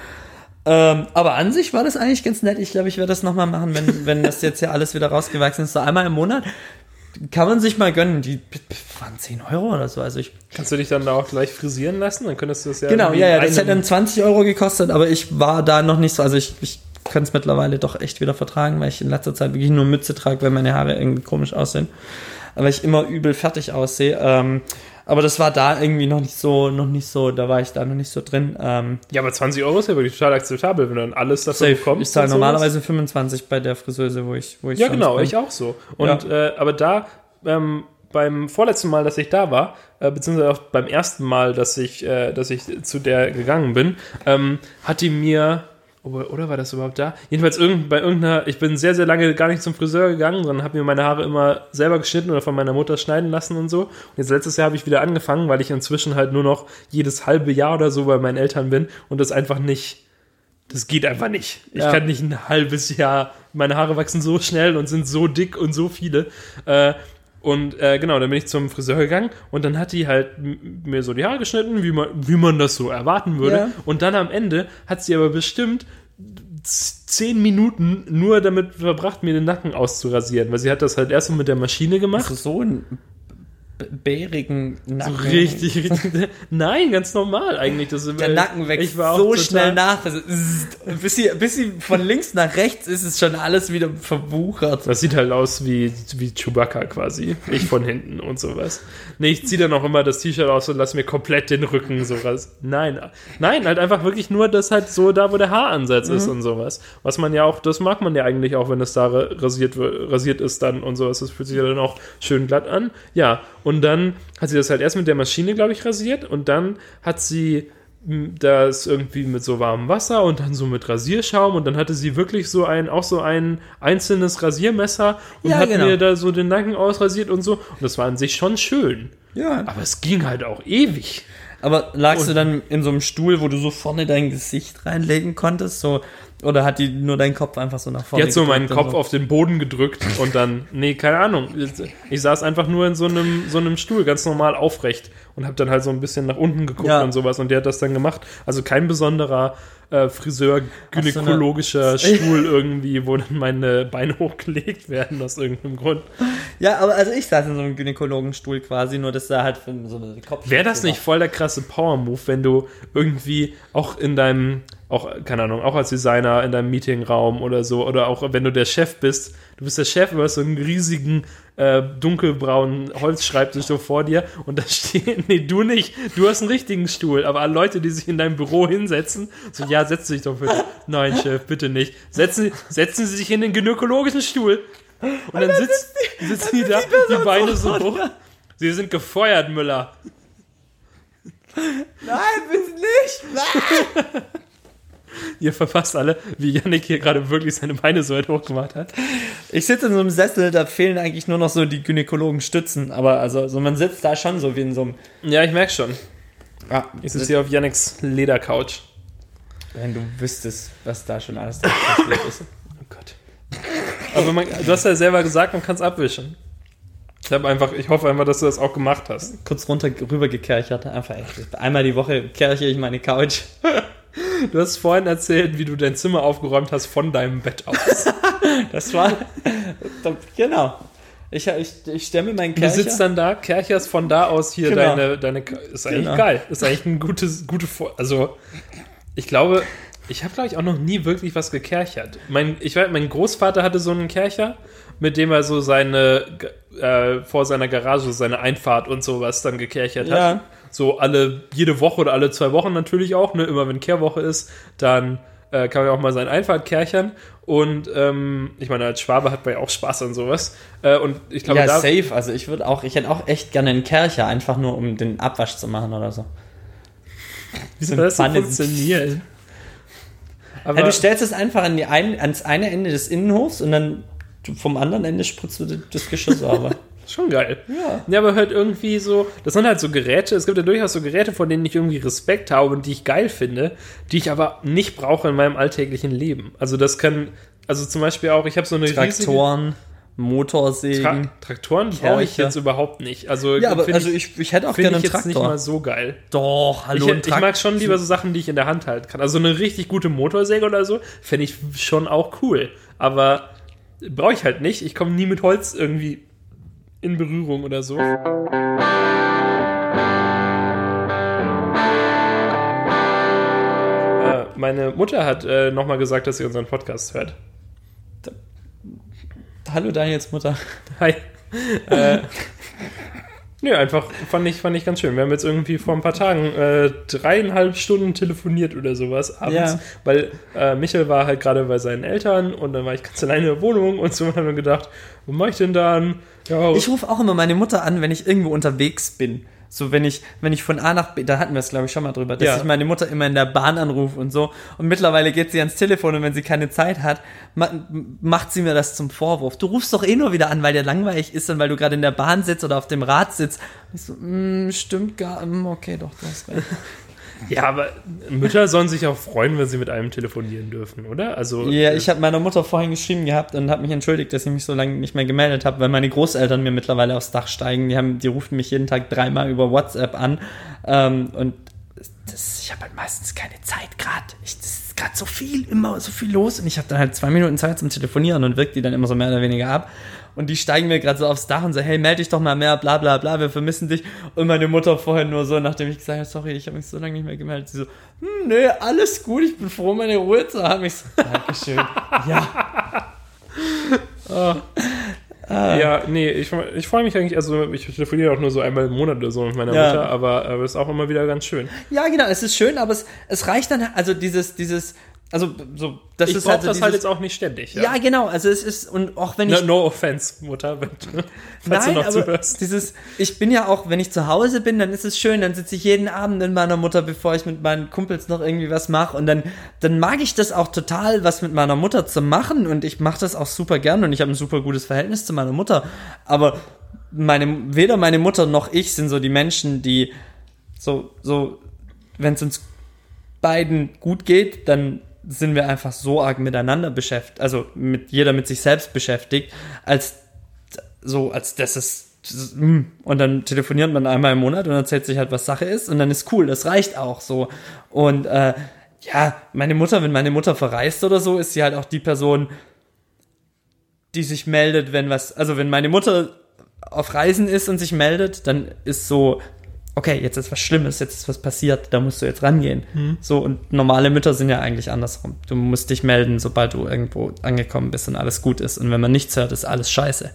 Ähm, aber an sich war das eigentlich ganz nett. Ich glaube, ich werde das nochmal machen, wenn, wenn das jetzt ja alles wieder rausgewachsen ist. So einmal im Monat kann man sich mal gönnen. Die waren 10 Euro oder so. Also ich Kannst du dich dann da auch gleich frisieren lassen? Dann könntest du es ja. Genau, ja, ja, das hätte dann 20 Euro gekostet, aber ich war da noch nicht so, also ich, ich kann es mittlerweile doch echt wieder vertragen, weil ich in letzter Zeit wirklich nur Mütze trage, weil meine Haare irgendwie komisch aussehen. Aber ich immer übel fertig aussehe. Ähm, aber das war da irgendwie noch nicht so, noch nicht so, da war ich da noch nicht so drin. Ähm, Ja, aber 20 Euro ist ja wirklich total akzeptabel, wenn du dann alles dafür safe. bekommst. Ich zahle normalerweise 25 bei der Friseuse, wo ich, wo ich Ja, genau, bin. ich auch so. Und äh, aber da ähm, beim vorletzten Mal, dass ich da war, äh, beziehungsweise auch beim ersten Mal, dass ich, äh, dass ich zu der gegangen bin, ähm, hat die mir oder, war das überhaupt da? Jedenfalls irgend, bei irgendeiner, ich bin sehr, sehr lange gar nicht zum Friseur gegangen, sondern habe mir meine Haare immer selber geschnitten oder von meiner Mutter schneiden lassen und so. Und jetzt letztes Jahr habe ich wieder angefangen, weil ich inzwischen halt nur noch jedes halbe Jahr oder so bei meinen Eltern bin und das einfach nicht, das geht einfach nicht. Ich Ja. kann nicht ein halbes Jahr, meine Haare wachsen so schnell und sind so dick und so viele. Äh, und äh, genau, dann bin ich zum Friseur gegangen und dann hat die halt mir so die Haare geschnitten, wie man, wie man das so erwarten würde. Ja. Und dann am Ende hat sie aber bestimmt zehn Minuten nur damit verbracht, mir den Nacken auszurasieren, weil sie hat das halt erst mal mit der Maschine gemacht. Also so ein bärigen Nacken. Richtig, richtig. Nein, ganz normal eigentlich. Das, Der Nacken wächst ich war auch so schnell nach. Also, bis, sie, bis sie von links nach rechts ist, ist schon alles wieder verwuchert. Das sieht halt aus wie, wie Chewbacca quasi. Ich von hinten und sowas. Nee, ich ziehe dann auch immer das T-Shirt aus und lass mir komplett den Rücken sowas. Nein, nein, halt einfach wirklich nur das halt so da, wo der Haaransatz ist und sowas. Was man ja auch, das mag man ja eigentlich auch, wenn es da ra- rasiert, rasiert ist dann und sowas. Das fühlt sich ja dann auch schön glatt an. Ja, und dann hat sie das halt erst mit der Maschine, glaube ich, rasiert und dann hat sie das irgendwie mit so warmem Wasser und dann so mit Rasierschaum und dann hatte sie wirklich so ein, auch so ein einzelnes Rasiermesser und Ja, hat genau. mir da so den Nacken ausrasiert und so. Und das war an sich schon schön. Ja. Aber es ging halt auch ewig. Aber lagst du Und- dann in so einem Stuhl, wo du so vorne dein Gesicht reinlegen konntest? So, oder hat die nur deinen Kopf einfach so nach Die vorne hat so meinen Kopf auf den Boden gedrückt und dann, nee, keine Ahnung. Ich saß einfach nur in so einem, so einem Stuhl, ganz normal aufrecht und habe dann halt so ein bisschen nach unten geguckt Ja. und sowas und die hat das dann gemacht. Also kein besonderer äh, Friseur, so gynäkologischer Stuhl irgendwie, wo dann meine Beine hochgelegt werden aus irgendeinem Grund. Ja, aber also ich saß in so einem Gynäkologenstuhl quasi, nur dass da halt so eine Kopf. Wäre das nicht voll der krasse Power-Move, wenn du irgendwie auch in deinem, auch, keine Ahnung, auch als Designer in deinem Meetingraum oder so, oder auch wenn du der Chef bist, du bist der Chef, du hast so einen riesigen, äh, dunkelbraunen Holzschreibtisch so vor dir und da steht, nee, du nicht, du hast einen richtigen Stuhl, aber alle Leute, die sich in deinem Büro hinsetzen, so, ja, setz dich doch bitte. Nein, Chef, bitte nicht. Setzen, setzen Sie sich in den gynäkologischen Stuhl. Und dann sitzt, sitzen die da, die Beine so hoch. Sie sind gefeuert, Müller. Nein, bitte nicht! Ihr verpasst alle, wie Yannick hier gerade wirklich seine Beine so weit hoch gemacht hat. Ich sitze in so einem Sessel, da fehlen eigentlich nur noch so die Gynäkologen Stützen, aber also so man sitzt da schon so wie in so einem. Ja, ich merke schon. Ja, Ich sitze hier auf Yannicks Ledercouch. wenn du wüsstest, was da schon alles drin passiert ist. Oh Gott. Aber man, du hast ja selber gesagt, man kann es abwischen. Ich habe einfach, ich hoffe einfach, dass du das auch gemacht hast. Kurz runter rüber gekerchert, einfach echt. Einmal die Woche kerche ich meine Couch. Du hast vorhin erzählt, wie du dein Zimmer aufgeräumt hast von deinem Bett aus. Das war. genau. Ich, ich, ich stemme meinen Du Kercher. sitzt dann da, kercherst von da aus hier Genau. deine, deine. Ist eigentlich Genau. geil. Ist eigentlich ein gutes, gute Also, ich glaube, ich habe, glaube ich, auch noch nie wirklich was gekerchert. Mein, ich weiß, mein Großvater hatte so einen Kercher, mit dem er so seine, äh, vor seiner Garage seine Einfahrt und sowas dann gekerchert hat. So alle, jede Woche oder alle zwei Wochen natürlich auch, ne? Immer wenn Kehrwoche ist, dann äh, kann man ja auch mal seine Einfahrt kerchern. Und ähm, ich meine, als Schwabe hat man ja auch Spaß an sowas. Äh, und ich glaube, ja, safe. Also ich würde auch, ich hätte auch echt gerne einen Kercher, einfach nur um den Abwasch zu machen oder so. Wie So soll das denn funktionieren? Aber Ja, du stellst es einfach an die ein, ans eine Ende des Innenhofs und dann vom anderen Ende spritzt du das Geschirr sauber. schon geil. Ja. Ja, aber halt irgendwie so, das sind halt so Geräte, es gibt ja durchaus so Geräte, von denen ich irgendwie Respekt habe und die ich geil finde, die ich aber nicht brauche in meinem alltäglichen Leben. Also das kann, also zum Beispiel auch, ich habe so eine riesige- Traktoren, Tra Motorsägen. Traktoren brauche ich jetzt überhaupt nicht. Also, ja, aber also ich, ich hätte auch gerne ich einen jetzt nicht Traktor. mal so geil. Doch, Ich, hallo, ein ich mag schon lieber so Sachen, die ich in der Hand halten kann. Also eine richtig gute Motorsäge oder so, fände ich schon auch cool. Aber brauche ich halt nicht. Ich komme nie mit Holz irgendwie in Berührung oder so. Äh, Meine Mutter hat äh, nochmal gesagt, dass sie unseren Podcast hört. Hallo Daniels Mutter. Hi. äh, nö, einfach fand ich, fand ich ganz schön. Wir haben jetzt irgendwie vor ein paar Tagen äh, dreieinhalb Stunden telefoniert oder sowas abends, Ja. weil äh, Michael war halt gerade bei seinen Eltern und dann war ich ganz alleine in der Wohnung und so haben wir gedacht, wo mach ich denn dann? Ja, Ich rufe auch immer meine Mutter an, wenn ich irgendwo unterwegs bin. So, wenn ich, wenn ich von A nach B, da hatten wir es, glaube ich, schon mal drüber, dass Ja. ich meine Mutter immer in der Bahn anrufe und so. Und mittlerweile geht sie ans Telefon und wenn sie keine Zeit hat, ma macht sie mir das zum Vorwurf. Du rufst doch eh nur wieder an, weil dir langweilig ist und weil du gerade in der Bahn sitzt oder auf dem Rad sitzt. Ich so, mm, stimmt gar, mm, okay, doch, du hast recht. Ja, aber Mütter sollen sich auch freuen, wenn sie mit einem telefonieren dürfen, oder? Also Ja, äh, ich habe meiner Mutter vorhin geschrieben gehabt und habe mich entschuldigt, dass ich mich so lange nicht mehr gemeldet habe, weil meine Großeltern mir mittlerweile aufs Dach steigen. Die haben, die rufen mich jeden Tag dreimal über WhatsApp an ähm, und das, ich habe halt meistens keine Zeit gerade. Das ist gerade so viel, immer so viel los und ich habe dann halt zwei Minuten Zeit zum Telefonieren und wirkt die dann immer so mehr oder weniger ab. Und die steigen mir gerade so aufs Dach und sagen, hey, melde dich doch mal mehr, bla bla bla, wir vermissen dich. Und meine Mutter vorhin nur so, nachdem ich gesagt habe, sorry, ich habe mich so lange nicht mehr gemeldet, sie so, hm, nö, alles gut, ich bin froh, meine Ruhe zu haben. Ich so, Dankeschön. ja. Ja, nee, ich, ich freue mich eigentlich, also ich telefoniere auch nur so einmal im Monat oder so mit meiner Ja. Mutter, aber aber es ist auch immer wieder ganz schön. Ja, genau, es ist schön, aber es, es reicht dann, also dieses, dieses, also so, das ich ist halt so das dieses, halt jetzt auch nicht ständig. ja. genau, also es ist, und auch wenn ich No, no offense, Mutter, wenn, falls Nein, du noch zuhörst. dieses, ich bin ja auch, wenn ich zu Hause bin, dann ist es schön, dann sitze ich jeden Abend in meiner Mutter, bevor ich mit meinen Kumpels noch irgendwie was mache und dann, dann mag ich das auch total, was mit meiner Mutter zu machen und ich mache das auch super gern und ich habe ein super gutes Verhältnis zu meiner Mutter, aber meine, weder meine Mutter noch ich sind so die Menschen, die So, so, wenn es uns beiden gut geht, dann sind wir einfach so arg miteinander beschäftigt, also mit jeder mit sich selbst beschäftigt, als so, als das ist hm. und dann telefoniert man einmal im Monat und erzählt sich halt, was Sache ist und dann ist cool, das reicht auch so. Und äh, ja, meine Mutter, wenn meine Mutter verreist oder so, ist sie halt auch die Person, die sich meldet, wenn was, also wenn meine Mutter auf Reisen ist und sich meldet, dann ist so, okay, jetzt ist was Schlimmes, jetzt ist was passiert, da musst du jetzt rangehen. Mhm. So, und normale Mütter sind ja eigentlich andersrum. Du musst dich melden, sobald du irgendwo angekommen bist und alles gut ist. Und wenn man nichts hört, ist alles scheiße.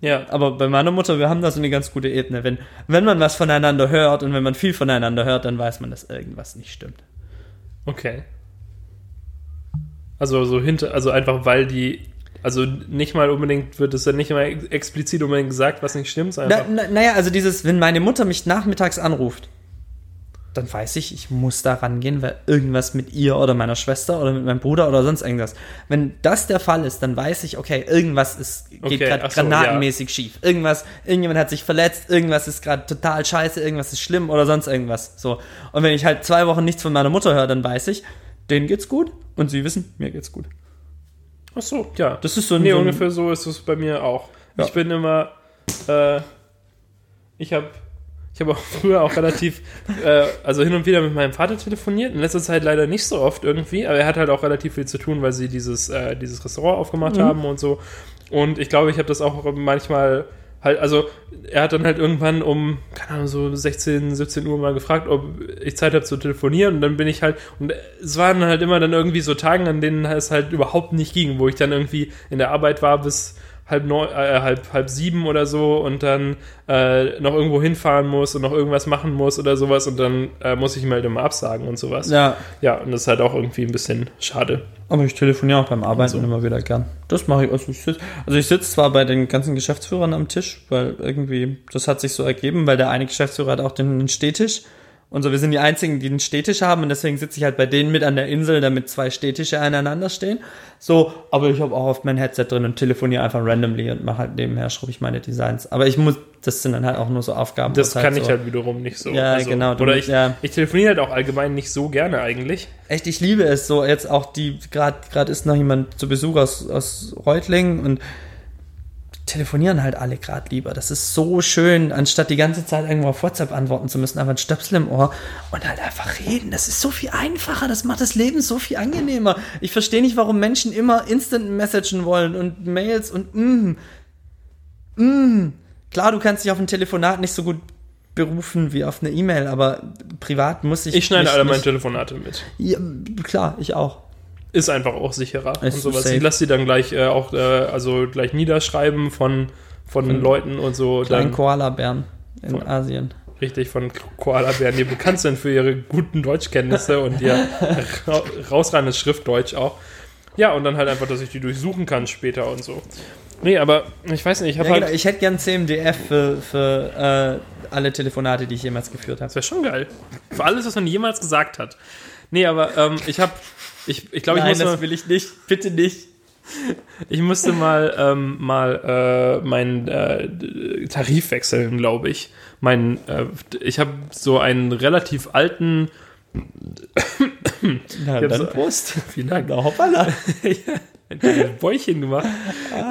Ja, Aber bei meiner Mutter, wir haben da so eine ganz gute Ebene. Wenn, wenn man was voneinander hört und wenn man viel voneinander hört, dann weiß man, dass irgendwas nicht stimmt. okay. Also so hinter, also einfach weil die, also nicht mal unbedingt wird es dann nicht mal ex- explizit unbedingt gesagt, was nicht stimmt, sondern Na, einfach, na, naja, also dieses, wenn meine Mutter mich nachmittags anruft, dann weiß ich, ich muss da rangehen, weil irgendwas mit ihr oder meiner Schwester oder mit meinem Bruder oder sonst irgendwas. Wenn das der Fall ist, dann weiß ich, okay, irgendwas ist, geht Okay, gerade so, granatenmäßig schief. Irgendwas, irgendjemand hat sich verletzt, irgendwas ist gerade total scheiße, irgendwas ist schlimm oder sonst irgendwas. So. Und wenn ich halt zwei Wochen nichts von meiner Mutter höre, dann weiß ich, denen geht's gut und sie wissen, mir geht's gut. Ach so, ja. Das ist so Nee, so ungefähr so ist es bei mir auch. Ja. Ich bin immer, äh, ich habe ich habe auch früher auch relativ, äh, also hin und wieder mit meinem Vater telefoniert. In letzter Zeit leider nicht so oft irgendwie, aber er hat halt auch relativ viel zu tun, weil sie dieses, äh, dieses Restaurant aufgemacht Mhm. haben und so. Und ich glaube, ich habe das auch manchmal halt, also er hat dann halt irgendwann um, keine Ahnung, so 16, 17 Uhr mal gefragt, ob ich Zeit habe zu telefonieren. Und dann bin ich halt, und es waren halt immer dann irgendwie so Tagen, an denen es halt überhaupt nicht ging, wo ich dann irgendwie in der Arbeit war bis halb neun, äh, halb, halb sieben oder so und dann äh, noch irgendwo hinfahren muss und noch irgendwas machen muss oder sowas und dann äh, muss ich ihm halt immer absagen und sowas. Ja, Ja, und das ist halt auch irgendwie ein bisschen schade. Aber ich telefoniere auch beim Arbeiten So. immer wieder gern. Das mache ich. Also ich sitze also ich sitz zwar bei den ganzen Geschäftsführern am Tisch, weil irgendwie, das hat sich so ergeben, weil der eine Geschäftsführer hat auch den, den Stehtisch. Und so, wir sind die einzigen, die einen Stehtisch haben und deswegen sitze ich halt bei denen mit an der Insel, damit zwei Stehtische aneinander stehen. So, aber ich habe auch oft mein Headset drin und telefoniere einfach randomly und mache halt nebenher, schreibe ich meine Designs. Aber ich muss, das sind dann halt auch nur so Aufgaben. Das kann ich so, halt wiederum nicht so. Ja, genau, du Oder ich, ja. ich telefoniere halt auch allgemein nicht so gerne eigentlich. Echt, ich liebe es so. Jetzt auch die, gerade gerade ist noch jemand zu Besuch aus, aus Reutlingen und telefonieren halt alle gerade lieber. Das ist so schön, anstatt die ganze Zeit irgendwo auf WhatsApp antworten zu müssen, einfach ein Stöpsel im Ohr und halt einfach reden. Das ist so viel einfacher, das macht das Leben so viel angenehmer. Ich verstehe nicht, warum Menschen immer instant messagen wollen und Mails und mm, mm. Klar, du kannst dich auf ein Telefonat nicht so gut berufen wie auf eine E-Mail, aber privat muss ich Ich schneide alle meine Telefonate mit. ja, klar, ich auch. Ist einfach auch sicherer Ist und sowas. safe. Ich lasse die dann gleich äh, auch, äh, also gleich niederschreiben von, von den Leuten und so. Kleinen Koala-Bären in Voll. Asien. richtig von Koala-Bären, die bekannt sind für ihre guten Deutschkenntnisse und ihr ra rausreines Schriftdeutsch auch. Ja, und dann halt einfach, dass ich die durchsuchen kann später und so. Nee, aber ich weiß nicht, ich habe Ja, halt. genau. Ich hätte gern CMDF für, für äh, alle Telefonate, die ich jemals geführt habe. Das wäre schon geil. Für alles, was man jemals gesagt hat. Nee, aber ähm, ich habe. Ich, ich glaube, ich Nein, muss das mal, will ich nicht. Bitte nicht. Ich musste mal, ähm, mal äh, meinen äh, Tarif wechseln, glaube ich. Mein, äh, ich habe so einen relativ alten. Na, dann so- Prost. Vielen Dank. Na, hoppala. ein Bäuchchen gemacht.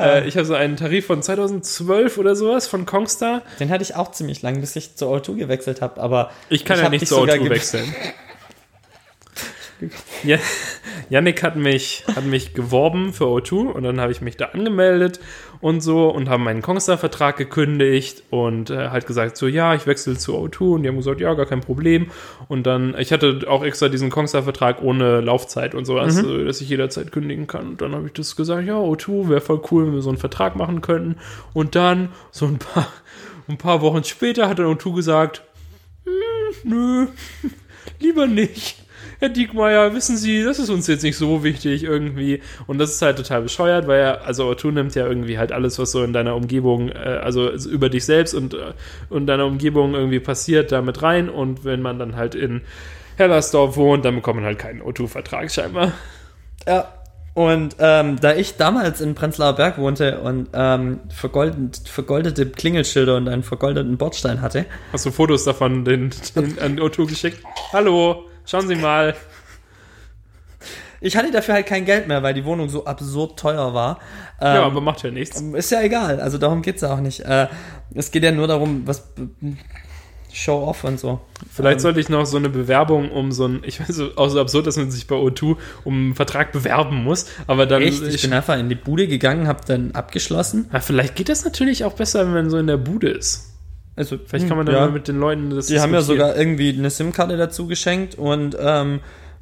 Äh, ich habe so einen Tarif von 2012 oder sowas von Kongstar. Den hatte ich auch ziemlich lang, bis ich zur O2 gewechselt habe, aber Ich kann Ich ja nicht zur sogar Auto ge- wechseln. Ja, Yannick hat mich, hat mich geworben für O2 und dann habe ich mich da angemeldet und so und haben meinen Kongstar-Vertrag gekündigt und äh, halt gesagt so, ja, ich wechsle zu O2 und die haben gesagt, ja, gar kein Problem. Und dann, ich hatte auch extra diesen Kongstar-Vertrag ohne Laufzeit und sowas, äh, dass ich jederzeit kündigen kann. Und dann habe ich das gesagt, ja, O2 wäre voll cool, wenn wir so einen Vertrag machen könnten. Und dann, so ein paar, ein paar Wochen später hat dann O2 gesagt, hm, nö, lieber nicht. Herr Diekmeyer, wissen Sie, das ist uns jetzt nicht so wichtig irgendwie. Und das ist halt total bescheuert, weil er, also O2 nimmt ja irgendwie halt alles, was so in deiner Umgebung, äh, also über dich selbst und, äh, und deiner Umgebung irgendwie passiert, damit rein. Und wenn man dann halt in Hellersdorf wohnt, dann bekommt man halt keinen O2-Vertrag scheinbar. ja. Und ähm, da ich damals in Prenzlauer Berg wohnte und ähm, vergoldet, vergoldete Klingelschilder und einen vergoldeten Bordstein hatte, Hast du Fotos davon den, den, an O2 geschickt? Hallo, schauen Sie mal. ich hatte dafür halt kein Geld mehr, weil die Wohnung so absurd teuer war. Ähm, Ja, aber macht ja nichts. Ist ja egal, also darum geht's ja auch nicht. Äh, es geht ja nur darum, was Show off und so. Vielleicht sollte ich noch so eine Bewerbung um so ein, ich weiß, auch so absurd, dass man sich bei O2 um einen Vertrag bewerben muss, aber dann, Echt? Ich bin einfach in die Bude gegangen, hab dann abgeschlossen. ja, vielleicht geht das natürlich auch besser, wenn man so in der Bude ist. Also Vielleicht kann man dann ja. mal mit den Leuten das Die haben ja sogar irgendwie eine SIM-Karte dazu geschenkt und ähm,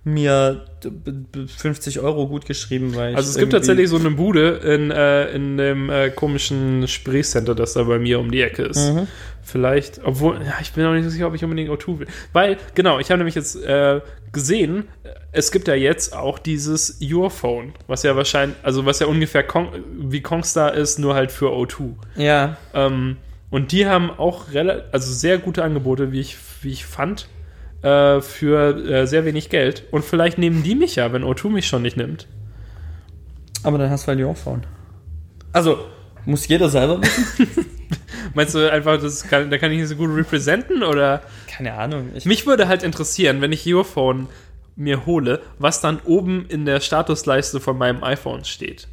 mir d- b- 50 Euro gut geschrieben, weil ich Also es gibt tatsächlich so eine Bude in, äh, in dem äh, komischen Spraycenter, das da bei mir um die Ecke ist. Mhm. Vielleicht, obwohl, ja, ich bin auch nicht so sicher, ob ich unbedingt O2 will. Weil, genau, ich habe nämlich jetzt äh, gesehen, es gibt ja jetzt auch dieses Your Phone, was ja wahrscheinlich, also was ja ungefähr Kong, wie Kongstar ist, nur halt für O2. Ja, Ähm, und die haben auch also sehr gute Angebote, wie ich, wie ich fand, äh, für äh, sehr wenig Geld. Und vielleicht nehmen die mich ja, wenn O2 mich schon nicht nimmt. aber dann hast du halt die Phone. Also, muss jeder selber wissen? Meinst du einfach, das kann, da kann ich nicht so gut representen? Oder Keine Ahnung. Ich, mich würde halt interessieren, wenn ich Your Phone mir hole, was dann oben in der Statusleiste von meinem iPhone steht.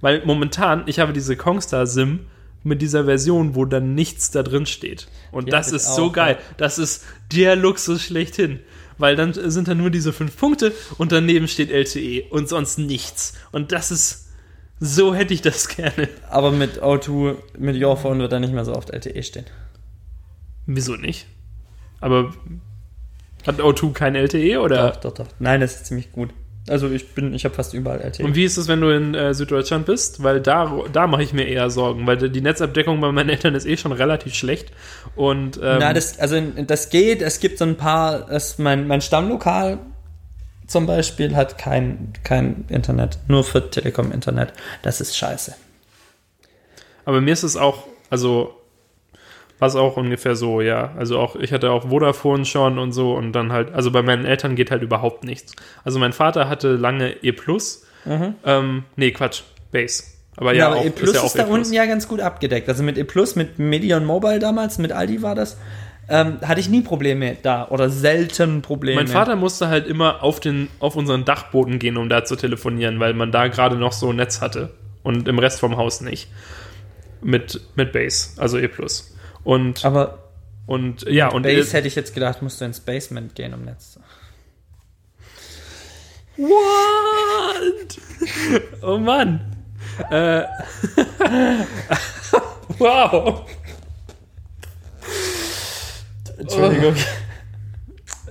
Weil momentan, ich habe diese Kongstar SIM mit dieser Version, wo dann nichts da drin steht. Und Die das ist so auch, geil. Das ist der Luxus schlechthin. Weil dann sind da nur diese fünf Punkte und daneben steht LTE und sonst nichts. Und das ist, so hätte ich das gerne. aber mit O2, mit Your Phone wird da nicht mehr so oft LTE stehen. Wieso nicht? Aber hat O2 kein LTE oder? Doch, doch, doch. Nein, das ist ziemlich gut. Also ich bin, ich habe fast überall LTE. Und wie ist es, wenn du in äh, Süddeutschland bist? Weil da, da mache ich mir eher Sorgen, weil die Netzabdeckung bei meinen Eltern ist eh schon relativ schlecht. Und ähm, Na, das, also das geht. Es gibt so ein paar, das, mein, mein Stammlokal zum Beispiel hat kein, kein Internet, nur für Telekom-Internet. Das ist scheiße. aber mir ist es auch, also war es auch ungefähr so, ja. Also auch, ich hatte auch Vodafone schon und so und dann halt, also bei meinen Eltern geht halt überhaupt nichts. Also mein Vater hatte lange E+, ähm, nee, Quatsch, Base. Aber ja, aber auch, E Plus ist, ja auch da E+. unten ja ganz gut abgedeckt. Also mit E Plus, mit Medion Mobile damals, mit Aldi war das, ähm, hatte ich nie Probleme da oder selten Probleme. Mein Vater musste halt immer auf, den, auf unseren Dachboden gehen, um da zu telefonieren, weil man da gerade noch so ein Netz hatte und im Rest vom Haus nicht. Mit, mit Base, also E+. Und, aber und ja, und Base hätte ich jetzt gedacht, musst du ins Basement gehen, um Netz zu. What? Oh Mann. Äh, wow. Entschuldigung.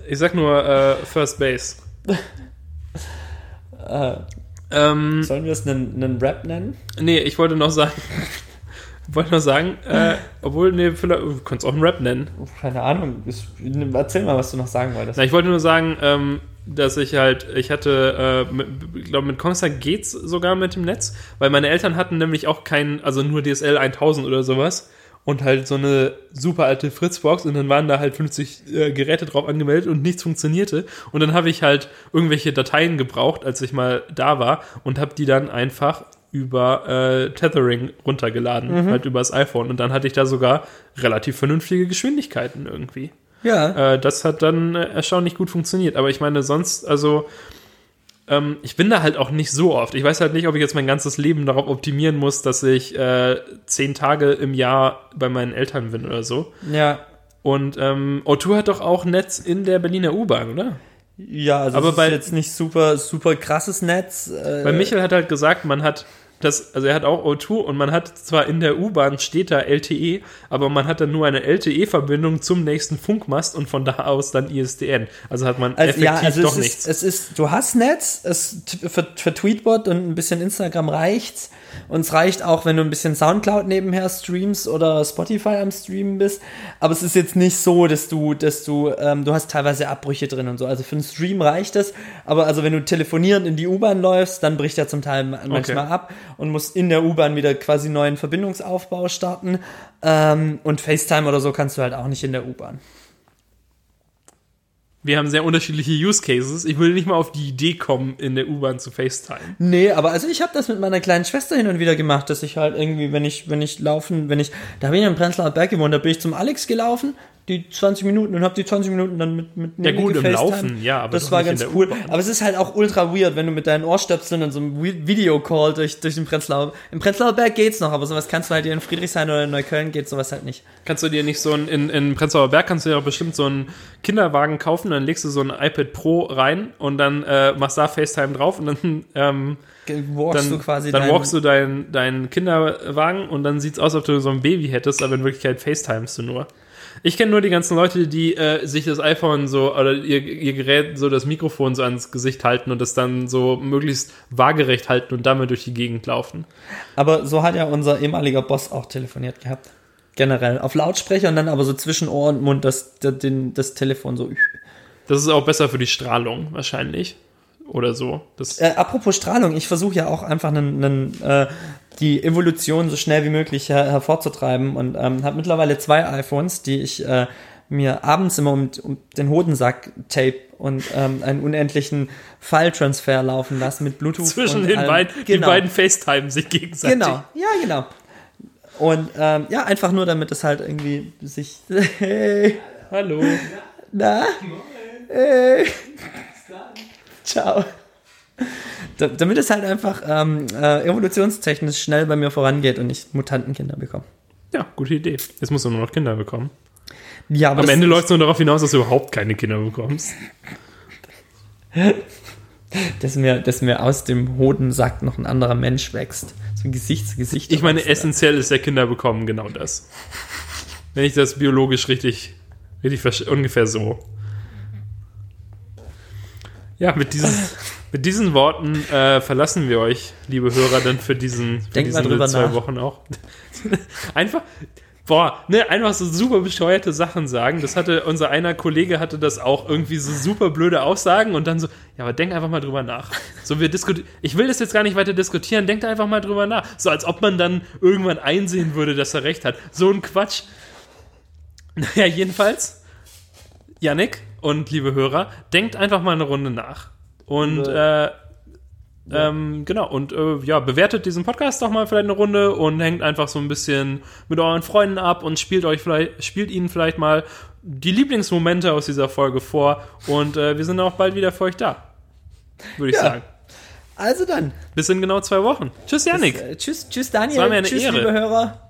Ich sag nur äh, First Base. Äh, Ähm, sollen wir es einen, einen Rap nennen? nee, ich wollte noch sagen, wollte noch sagen, äh, obwohl, nee, vielleicht, du könntest auch einen Rap nennen. Keine Ahnung. Ich, erzähl mal, was du noch sagen wolltest. Na, ich wollte nur sagen, ähm, dass ich halt, ich hatte, äh, glaube, mit Kongstar geht's sogar mit dem Netz, weil meine Eltern hatten nämlich auch keinen, also nur DSL 1000 oder sowas und halt so eine super alte Fritzbox und dann waren da halt 50 äh, Geräte drauf angemeldet und nichts funktionierte und dann habe ich halt irgendwelche Dateien gebraucht, als ich mal da war und habe die dann einfach über äh, Tethering runtergeladen, halt übers iPhone und dann hatte ich da sogar relativ vernünftige Geschwindigkeiten irgendwie. Ja. Äh, das hat dann erstaunlich gut funktioniert. Aber ich meine, sonst, also, ähm, ich bin da halt auch nicht so oft. Ich weiß halt nicht, ob ich jetzt mein ganzes Leben darauf optimieren muss, dass ich äh, zehn Tage im Jahr bei meinen Eltern bin oder so. Ja. Und ähm, O2 hat doch auch Netz in der Berliner U-Bahn, oder? Ja, also Aber es bei- ist jetzt nicht super, super krasses Netz. Äh, Weil Michael hat halt gesagt, man hat das, also er hat auch O2 und man hat zwar in der U-Bahn steht da LTE, aber man hat dann nur eine LTE-Verbindung zum nächsten Funkmast und von da aus dann ISDN. Also hat man also, effektiv ja, also doch es nichts. ist, es ist, du hast Netz, es für, für Tweetbot und ein bisschen Instagram reicht's. Und es reicht auch, wenn du ein bisschen Soundcloud nebenher streamst oder Spotify am Streamen bist. Aber es ist jetzt nicht so, dass du, dass du, ähm, du hast teilweise Abbrüche drin und so. Also für einen Stream reicht es. Aber also wenn du telefonierend in die U-Bahn läufst, dann bricht er zum Teil ma- manchmal ab und musst in der U-Bahn wieder quasi neuen Verbindungsaufbau starten. Ähm, und FaceTime oder so kannst du halt auch nicht in der U-Bahn. Wir haben sehr unterschiedliche Use Cases. Ich würde nicht mal auf die Idee kommen, in der U-Bahn zu FaceTime. Nee, aber also ich habe das mit meiner kleinen Schwester hin und wieder gemacht, dass ich halt irgendwie, wenn ich, wenn ich laufen, wenn ich, da habe ich in Prenzlauer Berg gewohnt, da bin ich zum Alex gelaufen, die 20 Minuten und habe die 20 Minuten dann mit mit Ja, gut, im. Laufen, ja, aber das war in ganz cool. Aber es ist halt auch ultra weird, wenn du mit deinen Ohrstöpseln und so einem Vi- Videocall durch durch den Prenzlauer. Im Prenzlauer Berg geht's noch, aber sowas kannst du halt hier in Friedrichshain oder in Neukölln geht sowas halt nicht. Kannst du dir nicht so ein, in, in Prenzlauer Berg kannst du ja auch bestimmt so einen Kinderwagen kaufen, dann legst du so ein iPad Pro rein und dann äh, machst da FaceTime drauf und dann, ähm, Walkst dann, du quasi dann dein- walkst du deinen deinen Kinderwagen und dann sieht's aus, als ob du so ein Baby hättest, aber in Wirklichkeit FaceTimest du nur. Ich kenne nur die ganzen Leute, die äh, sich das iPhone so oder ihr, ihr Gerät so das Mikrofon so ans Gesicht halten und das dann so möglichst waagerecht halten und damit durch die Gegend laufen. Aber so hat ja unser ehemaliger Boss auch telefoniert gehabt. Generell. Auf Lautsprecher und dann aber so zwischen Ohr und Mund das, das, das Telefon so. Das ist auch besser für die Strahlung wahrscheinlich oder so. Äh, apropos Strahlung, ich versuche ja auch einfach einen, einen, äh, die Evolution so schnell wie möglich her hervorzutreiben und ähm, habe mittlerweile zwei iPhones, die ich äh, mir abends immer um, um den Hodensack tape und ähm, einen unendlichen File-Transfer laufen lassen mit Bluetooth. zwischen und den allem. beiden, die Genau. beiden FaceTime sich gegenseitig. Genau, ja, genau. Und ähm, ja, einfach nur, damit es halt irgendwie sich. Hey, Hallo. na? Hey. Ciao. Da, damit es halt einfach ähm, äh, evolutionstechnisch schnell bei mir vorangeht und ich Mutantenkinder bekomme. Ja, gute Idee. Jetzt musst du nur noch Kinder bekommen. Ja, aber Am Ende läuft es nur darauf hinaus, dass du überhaupt keine Kinder bekommst. dass mir, dass mir aus dem Hodensack noch ein anderer Mensch wächst. So ein Gesicht zu Gesicht. Ich meine, essentiell ist der Kinder bekommen genau das. Wenn ich das biologisch richtig, richtig ungefähr so. Ja, mit diesen, mit diesen Worten äh, verlassen wir euch, liebe Hörer, dann für diesen, für Denkt mal diese drüber zwei nach. Wochen auch. Einfach, boah, ne, einfach so super bescheuerte Sachen sagen. Das hatte, unser einer Kollege hatte das auch irgendwie so super blöde Aussagen und dann so, ja, aber denk einfach mal drüber nach. So, wir diskutieren, ich will das jetzt gar nicht weiter diskutieren, denkt einfach mal drüber nach. So, als ob man dann irgendwann einsehen würde, dass er recht hat. So ein Quatsch. Naja, jedenfalls, Yannick und liebe Hörer, denkt einfach mal eine Runde nach. Und, äh, ähm, genau, und äh, ja, bewertet diesen Podcast doch mal vielleicht eine Runde und hängt einfach so ein bisschen mit euren Freunden ab und spielt euch vielleicht, spielt ihnen vielleicht mal die Lieblingsmomente aus dieser Folge vor und äh, wir sind auch bald wieder für euch da. Würde ich Ja. sagen. Also dann. Bis in genau zwei Wochen. Tschüss, Yannick. Äh, tschüss, tschüss Daniel. Es war mir eine tschüss, Ehre. liebe Hörer.